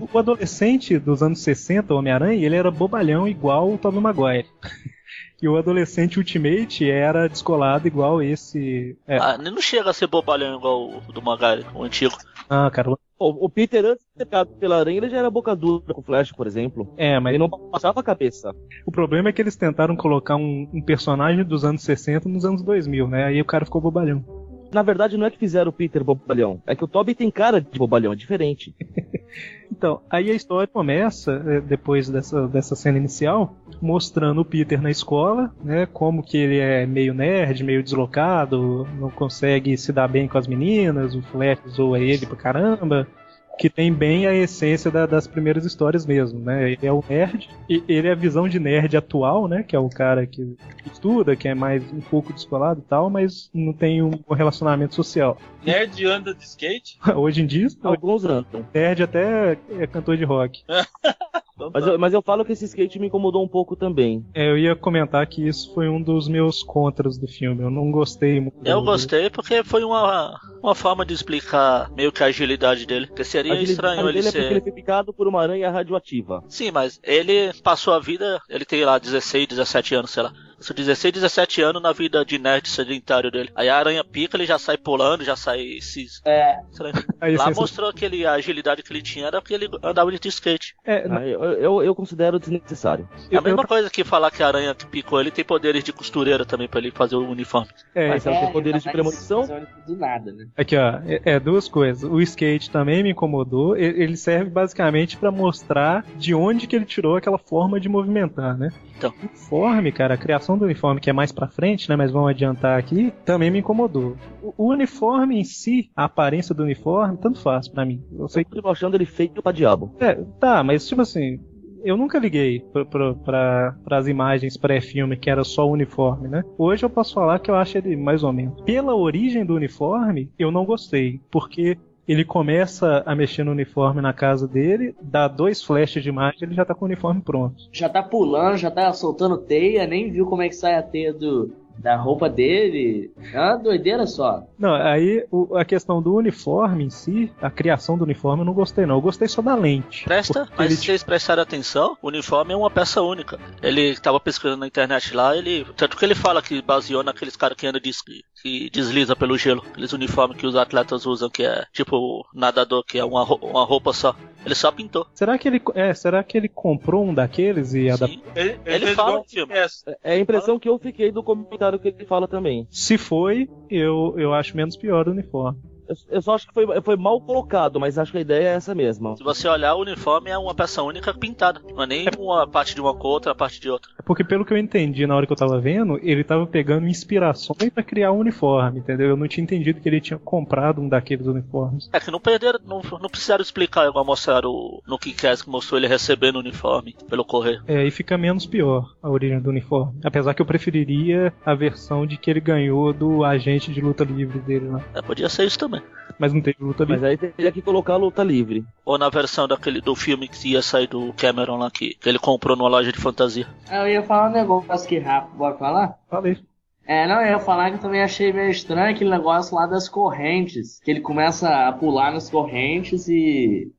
O adolescente dos anos 60, o Homem-Aranha, ele era bobalhão igual o Tobey Maguire. E o adolescente Ultimate era descolado igual esse. É. Ah, não chega a ser bobalhão igual o do Magari, o antigo. Ah, cara. O, o Peter, antes de ser pegado pela aranha, ele já era boca dura com o Flash, por exemplo. É, mas Ele não passava a cabeça. o problema é que eles tentaram colocar um, um personagem dos anos 60 nos anos 2000, né? Aí o cara ficou bobalhão. Na verdade, não é que fizeram o Peter bobalhão. É que o Toby tem cara de bobalhão, é diferente. Então, aí a história começa, é, depois dessa, dessa cena inicial, mostrando o Peter na escola, né? Como que ele é meio nerd, meio deslocado, não consegue se dar bem com as meninas, o Flash zoa ele pra caramba. Que tem bem a essência da- das primeiras histórias mesmo, né? Ele é o nerd, e ele é a visão de nerd atual, né? Que é o cara que estuda, que é mais um pouco descolado e tal, mas não tem um relacionamento social. Nerd anda de skate? Hoje em dia, Alguns andam. nerd até é cantor de rock. Então Mas tá. eu, mas eu falo que esse skate me incomodou um pouco também. É, eu ia comentar que isso foi um dos meus contras do filme. Eu não gostei muito. Eu gostei porque foi uma, uma forma de explicar meio que a agilidade dele. Porque seria Agilidade estranho ele é porque ele ser. foi picado por uma aranha radioativa. Sim, mas ele passou a vida. Ele tem lá 16, 17 anos, sei lá. Passou 16, 17 anos na vida de nerd sedentário dele. Aí a aranha pica, ele já sai pulando, já sai se. É. Aí, Lá assim, mostrou que ele, a agilidade que ele tinha era porque ele andava de skate. é, Ah, eu, eu, eu considero desnecessário. É a eu- mesma coisa que falar que a aranha que picou ele tem poderes de costureira também pra ele fazer o uniforme. é, Mas ela tem poderes de mas- premonição? Do nada, né? Aqui, ó, é, é duas coisas. O skate também me incomodou. Ele serve basicamente pra mostrar de onde que ele tirou aquela forma de movimentar, né? Então. Uniforme, cara, a criação do uniforme que é mais pra frente, né? Mas vamos adiantar aqui, também me incomodou. O, uniforme em si, a aparência do uniforme, tanto faz pra mim. Eu sei Eu tô achando ele feito pra diabo. É, tá, mas tipo assim, eu nunca liguei pra, pras imagens pré-filme que era só o uniforme, né? Hoje eu posso falar que eu acho ele mais ou menos. Pela origem do uniforme, eu não gostei, porque ele começa a mexer no uniforme na casa dele, dá dois flashes de imagem ele já tá com o uniforme pronto. Já tá pulando, já tá soltando teia, nem viu como é que sai a teia do, da roupa dele. É uma doideira só. Não, aí o- a questão do uniforme em si, a criação do uniforme eu não gostei não, eu gostei só da lente. Presta, mas ele se vocês prestarem atenção, o uniforme é uma peça única. Ele tava pesquisando na internet lá, ele. Tanto que ele fala que baseou naqueles caras que andam de que desliza pelo gelo. Aqueles uniformes que os atletas usam, que é tipo nadador, que é uma, uma roupa só. Ele só pintou. Será que ele, é, será que ele comprou um daqueles e adaptou? Sim. Ele, Ele fez fala. É a impressão que eu fiquei do comentário que ele fala também. Se foi, eu, eu acho menos pior o uniforme. Eu, eu só acho que foi, foi mal colocado, mas acho que a ideia é essa mesma. Se você olhar, o uniforme é uma peça única pintada. Não é nem uma parte de uma com outra, a parte de outra. É porque pelo que eu entendi na hora que eu tava vendo, ele tava pegando inspirações pra criar um uniforme, entendeu? Eu não tinha entendido que ele tinha comprado um daqueles uniformes. É que não perderam, não, não precisaram explicar igual mostraram o- no Kick-Ass que mostrou ele recebendo o uniforme pelo correio. É, e fica menos pior a origem do uniforme. Apesar que eu preferiria a versão de que ele ganhou do agente de luta livre dele lá. É, podia ser isso também. Mas não teve luta Mas livre. aí teria que colocar a luta livre. Ou na versão daquele do filme que ia sair do Cameron lá, que, que ele comprou numa loja de fantasia. Ah, Eu ia falar um negócio aqui rápido, bora falar? Falei. É, não, eu ia falar que eu também achei meio estranho aquele negócio lá das correntes. Que ele começa a pular nas correntes e.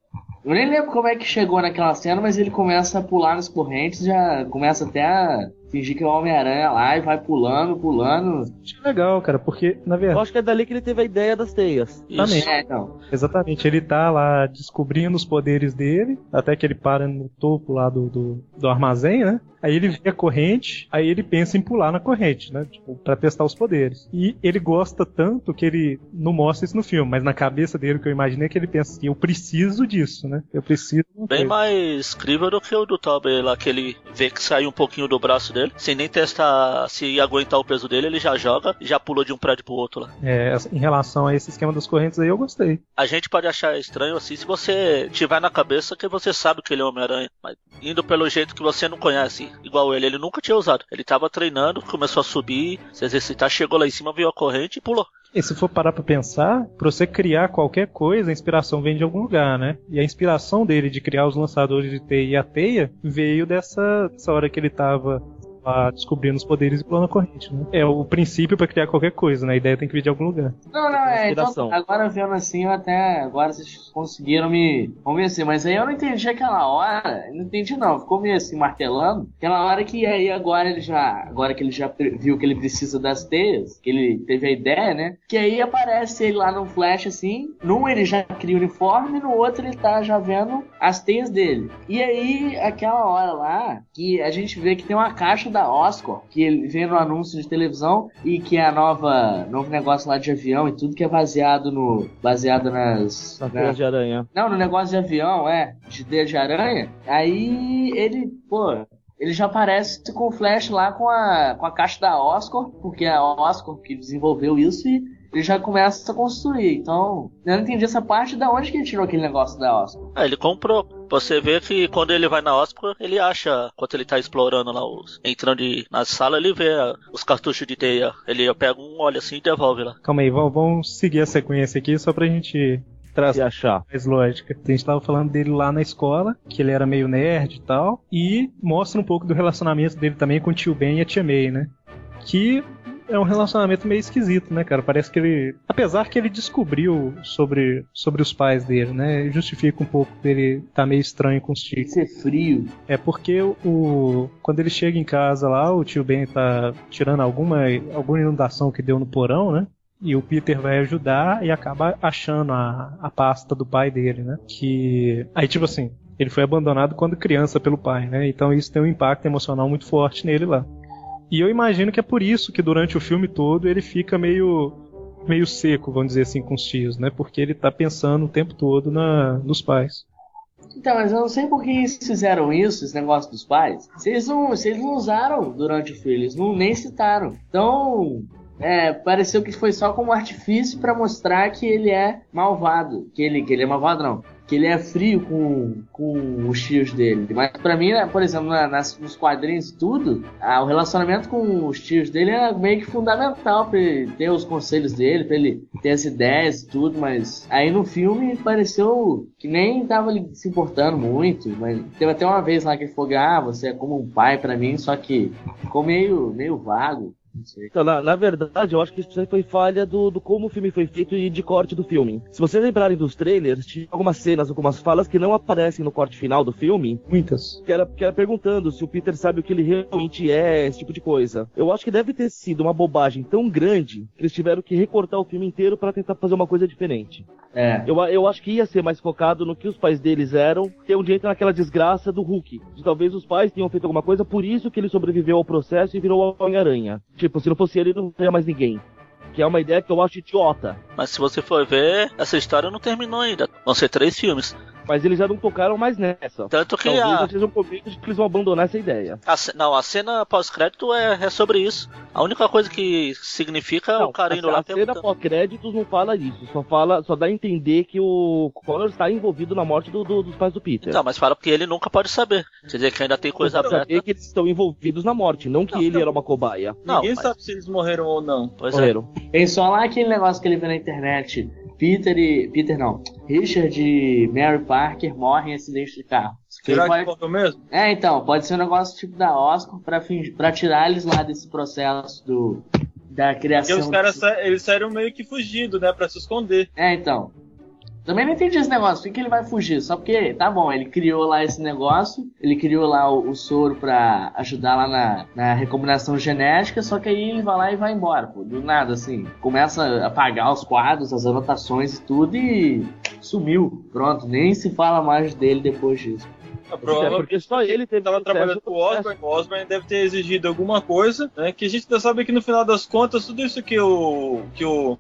Eu nem lembro como é que chegou naquela cena, mas ele começa a pular nas correntes, já começa até a fingir que é o Homem-Aranha lá e vai pulando, pulando. Achei legal, cara, porque, na Eu verdade, acho que é dali que ele teve a ideia das teias. Também. Isso. É, então. exatamente, ele tá lá descobrindo os poderes dele, até que ele para no topo lá do, do, do armazém, né? Aí ele vê a corrente, aí ele pensa em pular na corrente, né? Tipo, pra testar os poderes. E ele gosta tanto que ele não mostra isso no filme, mas na cabeça dele, o que eu imaginei é que ele pensa assim, eu preciso disso, né? Eu preciso. Bem mais crível do que o do Tobey lá, que ele vê que saiu um pouquinho do braço dele, sem nem testar se aguentar o peso dele, ele já joga e já pulou de um prédio pro outro lá. É, em relação a esse esquema das correntes aí, eu gostei. A gente pode achar estranho assim se você tiver na cabeça que você sabe que ele é Homem-Aranha, mas indo pelo jeito que você não conhece, igual ele, ele nunca tinha usado. Ele tava treinando, começou a subir, se exercitar, chegou lá em cima, viu a corrente e pulou. E se for parar pra pensar, pra você criar qualquer coisa, a inspiração vem de algum lugar, né? E a inspiração dele de criar os lançadores de teia e a teia veio dessa, dessa hora que ele tava lá descobrindo os poderes e pulando a corrente, né? É o princípio pra criar qualquer coisa, né? A ideia tem que vir de algum lugar. Não, não, é. Então, Inspiração. agora vendo assim, eu até. Agora vocês conseguiram me convencer. Mas aí eu não entendi aquela hora. Não entendi, não. Ficou meio assim, martelando. Aquela hora que aí agora ele já. Agora que ele já viu que ele precisa das teias, que ele teve a ideia, né? Que aí aparece ele lá num flash assim. Num ele já cria o uniforme, no outro ele tá já vendo as teias dele. E aí, aquela hora lá, que a gente vê que tem uma caixa da Oscar, que ele vê no anúncio de televisão, e que é a nova. novo negócio lá de avião e tudo que é baseado no. baseado nas. Na na- teia de aranha. não, no negócio de avião, é, de teia de aranha. Aí ele, pô, ele já aparece com o Flash lá com a, com a caixa da Oscar, porque é a Oscar que desenvolveu isso e ele já começa a construir. Então, eu não entendi essa parte da onde que ele tirou aquele negócio da Oscar. Ah, ele comprou. Você vê que quando ele vai na Oscar, ele acha, enquanto ele tá explorando lá, os, entrando de- na sala, ele vê ah, os cartuchos de teia. Ele pega um, olha assim e devolve lá. Calma aí, vamos, vamos seguir a sequência aqui só pra gente traz Se achar. mais lógica. A gente tava falando dele lá na escola, que ele era meio nerd e tal, e mostra um pouco do relacionamento dele também com o tio Ben e a tia May, né? Que é um relacionamento meio esquisito, né, cara? Parece que ele. Apesar que ele descobriu sobre, sobre os pais dele, né? Justifica um pouco dele tá meio estranho com os tios. ser frio. É porque o. Quando ele chega em casa lá, o tio Ben tá tirando alguma, alguma inundação que deu no porão, né? E o Peter vai ajudar e acaba achando a, a pasta do pai dele, né? Que. Aí, tipo assim, ele foi abandonado quando criança pelo pai, né? Então isso tem um impacto emocional muito forte nele lá. E eu imagino que é por isso que durante o filme todo ele fica meio meio seco, vamos dizer assim, com os tios, né? Porque ele tá pensando o tempo todo na, nos pais. Então, mas eu não sei por que eles fizeram isso, esse negócio dos pais. Eles não, eles não usaram durante o filme, eles não, nem citaram. Então, é, pareceu que foi só como artifício pra mostrar que ele é malvado. Que ele, que ele é malvado, não. Que ele é frio com, com os tios dele. Mas pra mim, né, por exemplo, na- nas, nos quadrinhos e tudo, ah, o relacionamento com os tios dele é meio que fundamental pra ele ter os conselhos dele, pra ele ter as ideias e tudo, mas aí no filme pareceu que nem tava se importando muito, mas teve até uma vez lá que ele falou, ah, você é como um pai pra mim, só que ficou meio, meio vago. Então, na, na verdade, eu acho que isso foi falha do, do como o filme foi feito e de corte do filme. Se vocês lembrarem dos trailers, tinha algumas cenas, algumas falas que não aparecem no corte final do filme, Muitas. que era, que era perguntando se o Peter sabe o que ele realmente é, esse tipo de coisa. Eu acho que deve ter sido uma bobagem tão grande que eles tiveram que recortar o filme inteiro pra tentar fazer uma coisa diferente. É, Eu, eu acho que ia ser mais focado no que os pais deles eram, que é onde entra naquela desgraça do Hulk. De talvez os pais tenham feito alguma coisa, por isso que ele sobreviveu ao processo e virou Homem-Aranha. Tipo, se não fosse ele, não teria mais ninguém. Que é uma ideia que eu acho idiota. Mas se você for ver, essa história não terminou ainda. Vão ser três filmes. Mas eles já não tocaram mais nessa. Tanto que Talvez a, já sejam convictos de que eles vão abandonar essa ideia. a ce- não, a cena pós-crédito é, é sobre isso. A única coisa que significa é Não, o cara indo a, lá a cena pós-créditos não fala isso. Só fala, só dá a entender que o Connor está envolvido na morte do- do- dos pais do Peter. Então, mas fala que ele nunca pode saber. Quer dizer que ainda tem coisa aberta. saber que eles estão envolvidos na morte, não que Não, ele não. era uma cobaia. Não, Ninguém mas- sabe se eles morreram ou não. Pois é. Morreram. tem só lá aquele negócio que ele vê na internet, Peter e... Peter não, Richard e Mary Parker morrem em acidente de carro. Será Ele que pode- morreu mesmo? É, então, pode ser um negócio tipo da Oscar pra, fingir, pra tirar eles lá desse processo do, da Porque criação. os caras do- sa- eles saíram meio que fugindo, né? Pra se esconder. É, então. Também não entendi esse negócio, por que ele vai fugir? Só porque, tá bom, ele criou lá esse negócio, ele criou lá o, o soro pra ajudar lá na, na recombinação genética, só que aí ele vai lá e vai embora, pô, do nada, assim. Começa a apagar os quadros, as anotações e tudo e sumiu. Pronto, nem se fala mais dele depois disso. A É, prova porque só ele teve tava trabalhando com o Osborne, o Osborne deve ter exigido alguma coisa, né? Que a gente ainda sabe que no final das contas, tudo isso que o. que o.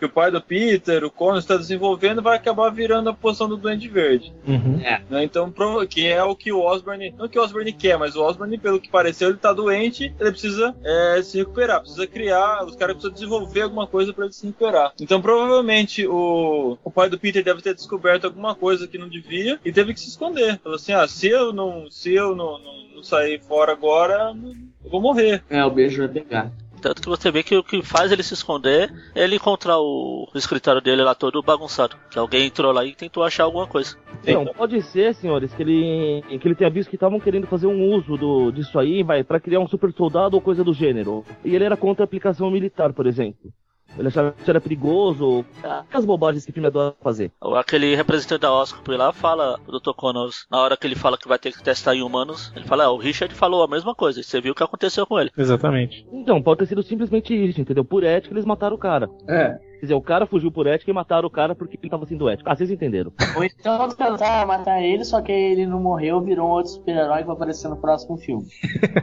que o pai do Peter, o Connor, está desenvolvendo, vai acabar virando a posição do Duende Verde. Uhum. Né? Então, que é o que o Osborne. Não que o Osborne quer, mas o Osborne, pelo que pareceu, ele tá doente, ele precisa é, se recuperar, precisa criar, os caras precisam desenvolver alguma coisa para ele se recuperar. Então, provavelmente, o, o pai do Peter deve ter descoberto alguma coisa que não devia e teve que se esconder. Falou assim: ah, se eu não, se eu não, não, não sair fora agora, eu vou morrer. É, o beijo vai pegar. Tanto que você vê que o que faz ele se esconder é ele encontrar o, escritório dele lá todo bagunçado. Que alguém entrou lá e tentou achar alguma coisa. Não, pode ser, senhores, que ele, que ele tenha visto que estavam querendo fazer um uso do, disso aí, vai, pra criar um super soldado ou coisa do gênero. E ele era contra a aplicação militar, por exemplo. Ele achava que isso era perigoso, as bobagens que o filme adora fazer. Aquele representante da Oscar por lá fala, o Dr. Connors, na hora que ele fala que vai ter que testar em humanos, ele fala, é, o Richard falou a mesma coisa, você viu o que aconteceu com ele. Exatamente. Então, pode ter sido simplesmente isso, entendeu? Por ética eles mataram o cara. É. Quer dizer, o cara fugiu por ética e mataram o cara porque ele tava sendo ético. Ah, vocês entenderam. Ou então tentar matar ele, só que ele não morreu, virou um outro super-herói que vai aparecer no próximo filme.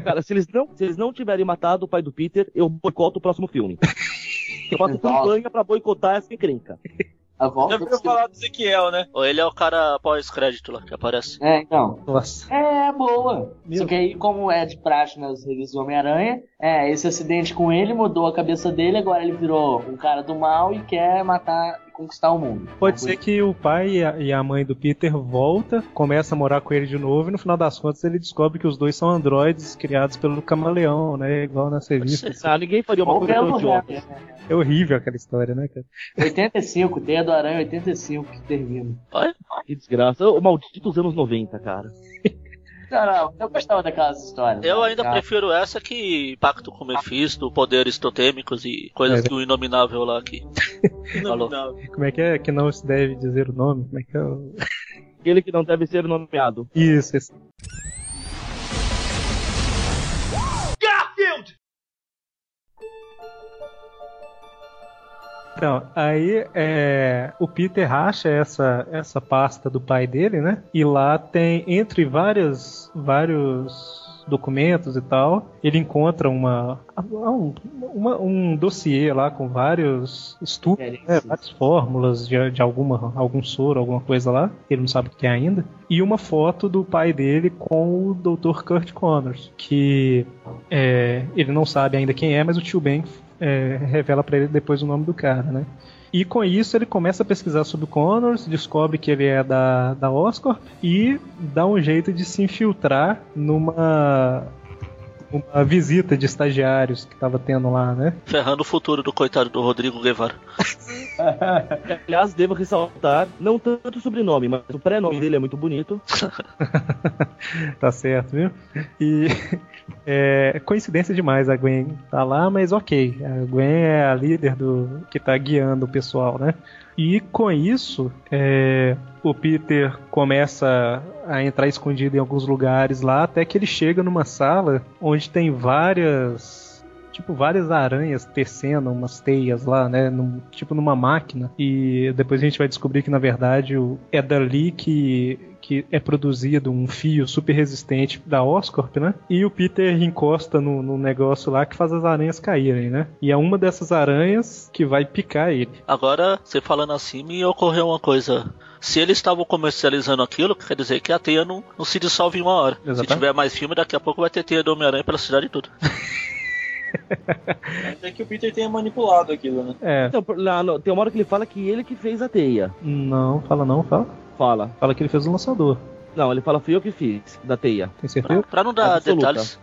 Cara, se eles não, se eles não tiverem matado o pai do Peter, eu boicoto o próximo filme. Eu faço campanha pra boicotar essa encrenca. A Já ouviu falar do Ezequiel, né? Ou ele é o cara pós-crédito lá que aparece. É, então. Nossa. É, boa. Meu Só que aí, como é de praxe nas revistas do Homem-Aranha, é, esse acidente com ele mudou a cabeça dele, agora ele virou um cara do mal e quer matar, conquistar o mundo. Pode ser que o pai e a, e a mãe do Peter volta, começa a morar com ele de novo e no final das contas ele descobre que os dois são androides criados pelo camaleão, né? Igual nas revistas. Ah, ninguém faria uma Ou coisa tão idiota. É horrível aquela história, né, cara? 85, Teia do Aranha 85 que termina. Olha, Que desgraça. O maldito dos anos 90, cara. Não, não, eu gostava daquelas histórias. eu né? ainda Cara, prefiro essa que Pacto com Mephisto, poderes totêmicos e coisas É. que o Inominável lá aqui. Não, Como é que é que não se deve dizer o nome? Como é que é? o- Aquele que não deve ser nomeado. Isso, esse. Então, aí é, o Peter racha essa, essa pasta do pai dele, né? E lá tem, entre várias, vários documentos e tal, ele encontra uma, um, uma- um dossiê lá com vários estudos, né, Referências. várias fórmulas de, de alguma, algum soro, alguma coisa lá, ele não sabe o que é ainda, e uma foto do pai dele com o Dr. Kurt Connors, que é, ele não sabe ainda quem é, mas o tio Ben é, revela pra ele depois o nome do cara, né? E com isso ele começa a pesquisar sobre o Connors, descobre que ele é da, da Oscorp e dá um jeito de se infiltrar numa uma visita de estagiários que tava tendo lá, né? Ferrando o futuro do coitado do Rodrigo Guevara. Aliás, devo ressaltar, não tanto o sobrenome, mas o pré-nome dele é muito bonito. tá certo, viu? E é coincidência demais a Gwen tá lá, mas ok. A Gwen é a líder do que tá guiando o pessoal, né? E com isso, é, o Peter começa a entrar escondido em alguns lugares lá, até que ele chega numa sala onde tem várias. Tipo, várias aranhas tecendo umas teias lá, né? num- tipo numa máquina. E depois a gente vai descobrir que, na verdade, o- é dali que, que é produzido um fio super resistente da Oscorp, né? E o Peter encosta no, no negócio lá que faz as aranhas caírem, né? E é uma dessas aranhas que vai picar ele. Agora, você falando assim, me ocorreu uma coisa. Se eles estavam comercializando aquilo, quer dizer que a teia não, não se dissolve em uma hora. Se Exatamente. tiver mais filme, daqui a pouco vai ter teia do Homem-Aranha pela cidade toda. Até que o Peter tenha manipulado aquilo, né? É, Então, tem uma hora que ele fala que ele que fez a teia. não, fala não, fala. Fala. Fala que ele fez o lançador. Não, ele fala, fui eu que fiz, da teia. Tem Pra, certeza? pra não dar Absoluta. detalhes,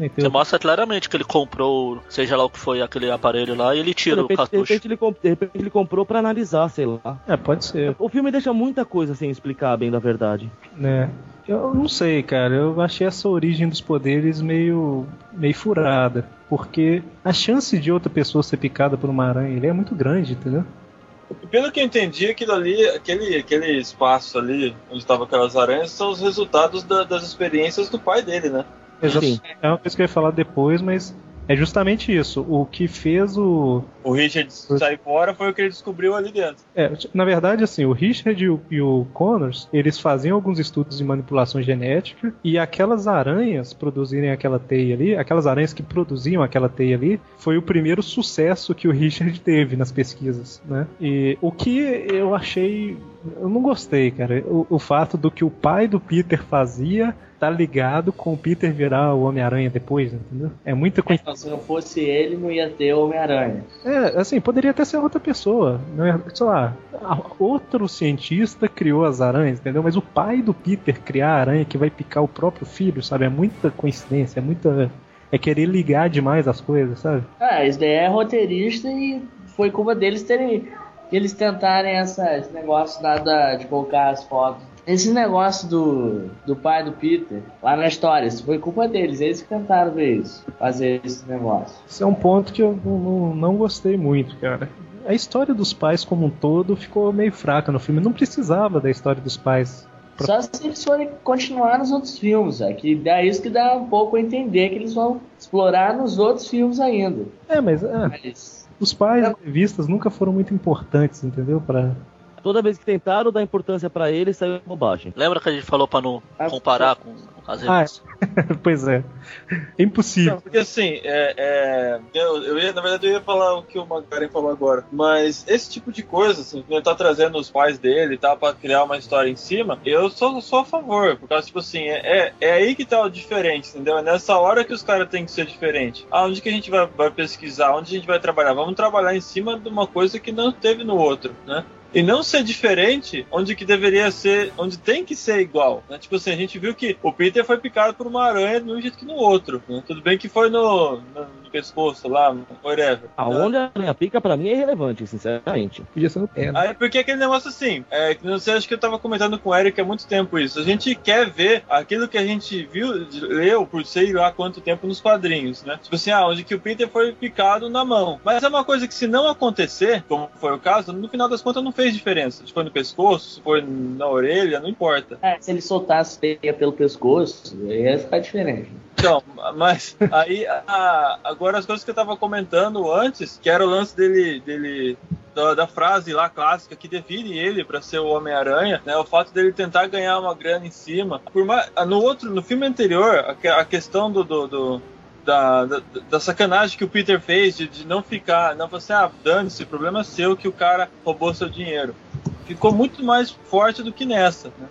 É, você mostra claramente que ele comprou, seja lá o que foi aquele aparelho lá, e ele De tira o repente, de cartucho. repente ele, comp- de repente ele comprou pra analisar, sei lá. É, pode ser, O filme deixa muita coisa sem explicar bem da verdade. né? Eu não sei, cara. Eu achei essa origem dos poderes meio, meio furada. Porque a chance de outra pessoa ser picada por uma aranha ele é muito grande, entendeu? Pelo que eu entendi, aquilo ali, aquele, aquele espaço ali onde estavam aquelas aranhas, são os resultados da- das experiências do pai dele, né? Exato. É uma coisa que eu ia falar depois, mas é justamente isso. O que fez o. O Richard sair fora foi o que ele descobriu ali dentro. É, na verdade, assim, o Richard e o, e o Connors, eles faziam alguns estudos de manipulação genética e aquelas aranhas produzirem aquela teia ali, aquelas aranhas que produziam aquela teia ali, foi o primeiro sucesso que o Richard teve nas pesquisas, né? E o que eu achei, eu não gostei, cara, o, o fato do que o pai do Peter fazia tá ligado com o Peter virar o Homem-Aranha depois, entendeu? É muita coincidência. Então, se não fosse ele, não ia ter Homem-Aranha. É, assim, poderia até ser outra pessoa, né? Sei lá, outro cientista criou as aranhas, entendeu? Mas o pai do Peter criar a aranha que vai picar o próprio filho, sabe? É muita coincidência, é muita. É querer ligar demais as coisas, sabe? Ah, isso daí é roteirista e foi culpa deles terem. Eles tentarem essa, esse negócio lá da, de colocar as fotos. Esse negócio do, do pai do Peter, lá na história, isso foi culpa deles, eles que tentaram ver isso, fazer esse negócio. Isso é um ponto que eu não, não- gostei muito, cara. A história dos pais como um todo ficou meio fraca no filme. Não precisava da história dos pais. Só se eles forem continuar nos outros filmes, é que dá isso que dá um pouco a entender que eles vão explorar nos outros filmes ainda. É, mas é, Mas os pais das revistas nunca foram muito importantes, entendeu? Pra... Toda vez que tentaram dar importância pra ele, saiu bobagem. Lembra que a gente falou pra não Ah, comparar com as Ah, revistas? pois é. É impossível. Não, porque assim, é, é, eu, eu ia, na verdade, eu ia falar o que o Magaren falou agora. Mas esse tipo de coisa, assim, ele tá trazendo os pais dele e tal, pra criar uma história em cima, eu sou, sou a favor. Por causa, tipo assim, é, é, é aí que tá o diferente, entendeu? É nessa hora que os caras têm que ser diferentes. Ah, onde que a gente vai, vai pesquisar? Onde a gente vai trabalhar? Vamos trabalhar em cima de uma coisa que não teve no outro, né? E não ser diferente onde que deveria ser, onde tem que ser igual. Né? Tipo assim, a gente viu que o Peter foi picado por uma aranha do mesmo jeito que no outro. né? Tudo bem que foi no, no, no pescoço lá, whatever. né? Aonde a aranha pica, pra mim, é irrelevante, sinceramente. Podia ser no pé, né? Aí porque aquele negócio assim, é, que não sei, acho que eu tava comentando com o Eric há muito tempo isso. A gente quer ver aquilo que a gente viu, leu por sei lá quanto tempo nos quadrinhos, né? Tipo assim, ah, onde que o Peter foi picado na mão. Mas é uma coisa que se não acontecer, como foi o caso, no final das contas não fez diferença. Se foi no pescoço, se foi na orelha, não importa. É, se ele soltasse teia pelo pescoço, ia ficar diferente. Então, mas aí a- agora as coisas que eu tava comentando antes, que era o lance dele, dele da, da frase lá clássica que define ele pra ser o Homem-Aranha, né? O fato dele tentar ganhar uma grana em cima. Por mais, no outro, no filme anterior, a, a questão do, do- do- da, da, da sacanagem que o Peter fez de, de não ficar, não falar assim, ah, dane-se, problema é seu que o cara roubou seu dinheiro. Ficou muito mais forte do que nessa, né?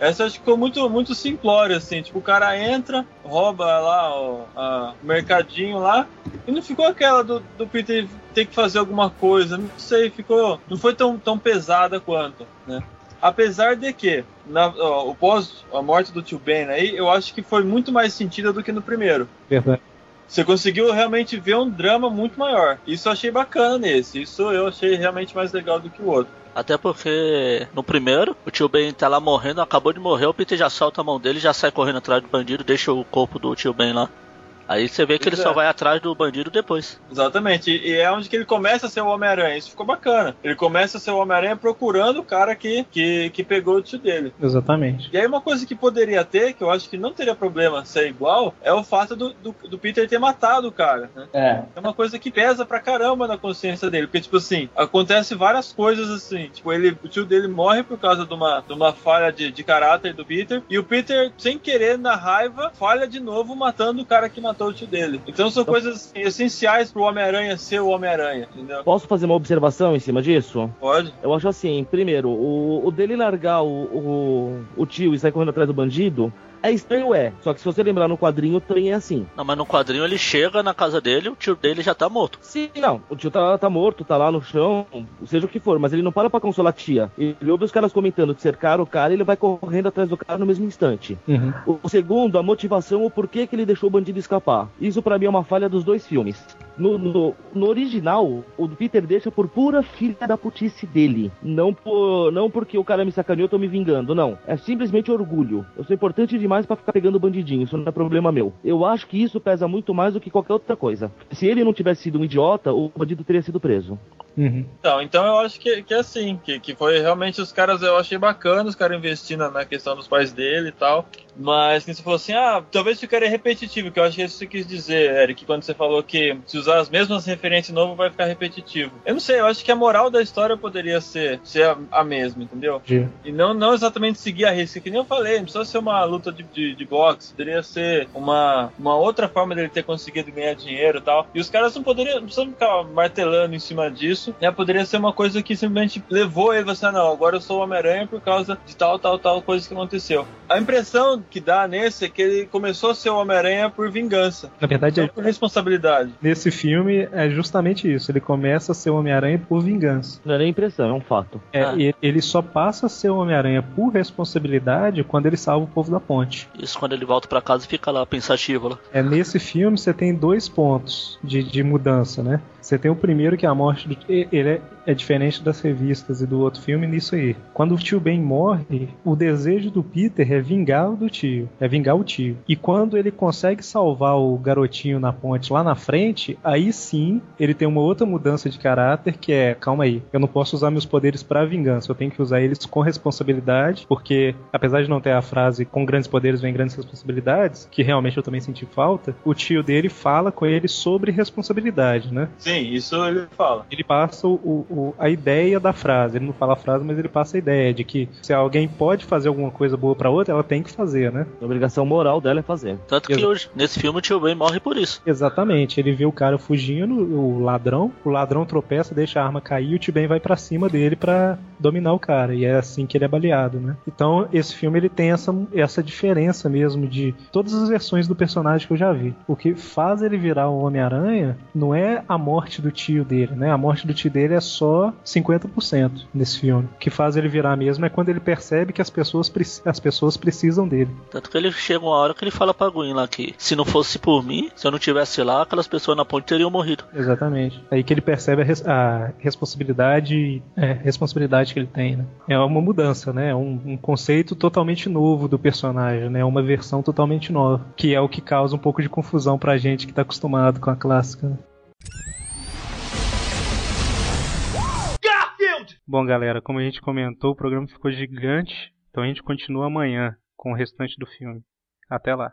Essa acho que ficou muito, muito simplória, assim. Tipo, o cara entra, rouba lá o a- o mercadinho lá, e não ficou aquela do, do Peter ter que fazer alguma coisa. Não sei, ficou. Não foi tão, tão pesada quanto, né? Apesar de que, na, ó, o pós a morte do tio Ben aí, eu acho que foi muito mais sentida do que no primeiro. Verdade. Você conseguiu realmente ver um drama muito maior. Isso eu achei bacana nesse. Isso eu achei realmente mais legal do que o outro. Até porque no primeiro, o tio Ben tá lá morrendo, acabou de morrer, o Peter já solta a mão dele, já sai correndo atrás do bandido, deixa o corpo do tio Ben lá. Aí você vê que ele só é. vai atrás do bandido depois. Exatamente, e e é onde que ele começa a ser o Homem-Aranha. Isso ficou bacana. Ele começa a ser o Homem-Aranha procurando o cara que, que, que pegou o tio dele. Exatamente. E aí uma coisa que poderia ter, que eu acho que não teria problema ser igual, é o fato do, do, do Peter ter matado o cara. Né? É. É uma coisa que pesa pra caramba na consciência dele. Porque, tipo assim, acontece várias coisas assim. Tipo, ele, o tio dele morre por causa de uma, de uma falha de, de caráter do Peter. E o Peter, sem querer, na raiva, falha de novo matando o cara que matou o tio dele. Então são coisas assim, essenciais pro Homem-Aranha ser o Homem-Aranha, entendeu? Posso fazer uma observação em cima disso? Pode? Eu acho assim, primeiro, o, o dele largar o, o, o tio e sair correndo atrás do bandido é estranho, é. Só que se você lembrar no quadrinho, também é assim. Não, mas no quadrinho ele chega na casa dele, o tio dele já tá morto. Sim, não. O tio tá, tá morto, tá lá no chão, seja o que for, mas ele não para pra consolar a tia. Ele ouve os caras comentando que cercaram o cara e ele vai correndo atrás do cara no mesmo instante. Uhum. O o segundo, a motivação, o porquê que ele deixou o bandido escapar. Isso pra mim é uma falha dos dois filmes. No, no, no original, o Peter deixa por pura filha da putice dele. Não, por, não porque o cara me sacaneou, eu tô me vingando, não. É simplesmente orgulho. Eu sou importante demais pra ficar pegando bandidinho, isso não é problema meu. Eu acho que isso pesa muito mais do que qualquer outra coisa. Se ele não tivesse sido um idiota, o bandido teria sido preso. Uhum. Então, então eu acho que, que é assim, que, que foi realmente os caras, eu achei bacana os caras investindo na questão dos pais dele e tal. Mas que você falou assim, ah, talvez ficaria repetitivo, que eu acho que é isso que você quis dizer, Eric, quando você falou que se usar as mesmas referências novo vai ficar repetitivo. Eu não sei, eu acho que a moral da história poderia ser, ser a, a mesma, entendeu? De- E não, não exatamente seguir a risca, que nem eu falei, não precisa ser uma luta de, de, de boxe, poderia ser uma, uma outra forma dele ter conseguido ganhar dinheiro e tal. E os caras não poderiam, não precisam ficar martelando em cima disso, né? Poderia ser uma coisa que simplesmente levou ele a você, não, agora eu sou o Homem-Aranha por causa de tal, tal, tal coisa que aconteceu. A impressão que dá nesse é que ele começou a ser o Homem-Aranha por vingança, Na verdade, é- por responsabilidade. nesse filme é justamente isso. Ele começa a ser o Homem-Aranha por vingança. Não é nem impressão, é um fato. É, Ah. ele só passa a ser o Homem-Aranha por responsabilidade quando ele salva o povo da ponte. Isso quando ele volta pra casa e fica lá pensativo lá. É nesse filme você tem dois pontos de, de mudança, né? Você tem o primeiro que é a morte do. Ele é, é diferente das revistas e do outro filme nisso aí. Quando o tio Ben morre, o desejo do Peter é vingar o do tio. É vingar o tio. E quando ele consegue salvar o garotinho na ponte lá na frente, aí sim ele tem uma outra mudança de caráter que é, calma aí, eu não posso usar meus poderes pra vingança, eu tenho que usar eles com responsabilidade, porque apesar de não ter a frase com grandes poderes vem grandes responsabilidades, que realmente eu também senti falta, o tio dele fala com ele sobre responsabilidade, né? Sim, isso ele fala. Ele passa o, o a ideia da frase. Ele não fala a frase, mas ele passa a ideia de que se alguém pode fazer alguma coisa boa para outra, ela tem que fazer, né? A obrigação moral dela é fazer. Tanto que hoje, nesse filme, o tio Ben morre por isso. Exatamente. Ele vê o cara fugindo, o ladrão, o ladrão tropeça, deixa a arma cair e o T-Ben vai pra cima dele pra dominar o cara. E é assim que ele é baleado, né? Então, esse filme ele tem essa, essa diferença mesmo de todas as versões do personagem que eu já vi. O que faz ele virar o Homem-Aranha não é a morte do tio dele, né? A morte do tio dele é só 50% nesse filme. O que faz ele virar mesmo é quando ele percebe que as pessoas, as pessoas precisam dele. Tanto que ele chega uma hora que ele fala pra Gwen lá que se não fosse por mim, se eu não tivesse lá, aquelas pessoas na ponte teriam morrido. Exatamente. Aí que ele percebe a, res- a responsabilidade, é, responsabilidade que ele tem, né? É uma mudança, né? É um, um conceito totalmente novo do personagem, né? Uma versão totalmente nova, que é o que causa um pouco de confusão pra gente que tá acostumado com a clássica. Bom, galera, como a gente comentou, o programa ficou gigante, então a gente continua amanhã com o restante do filme. Até lá.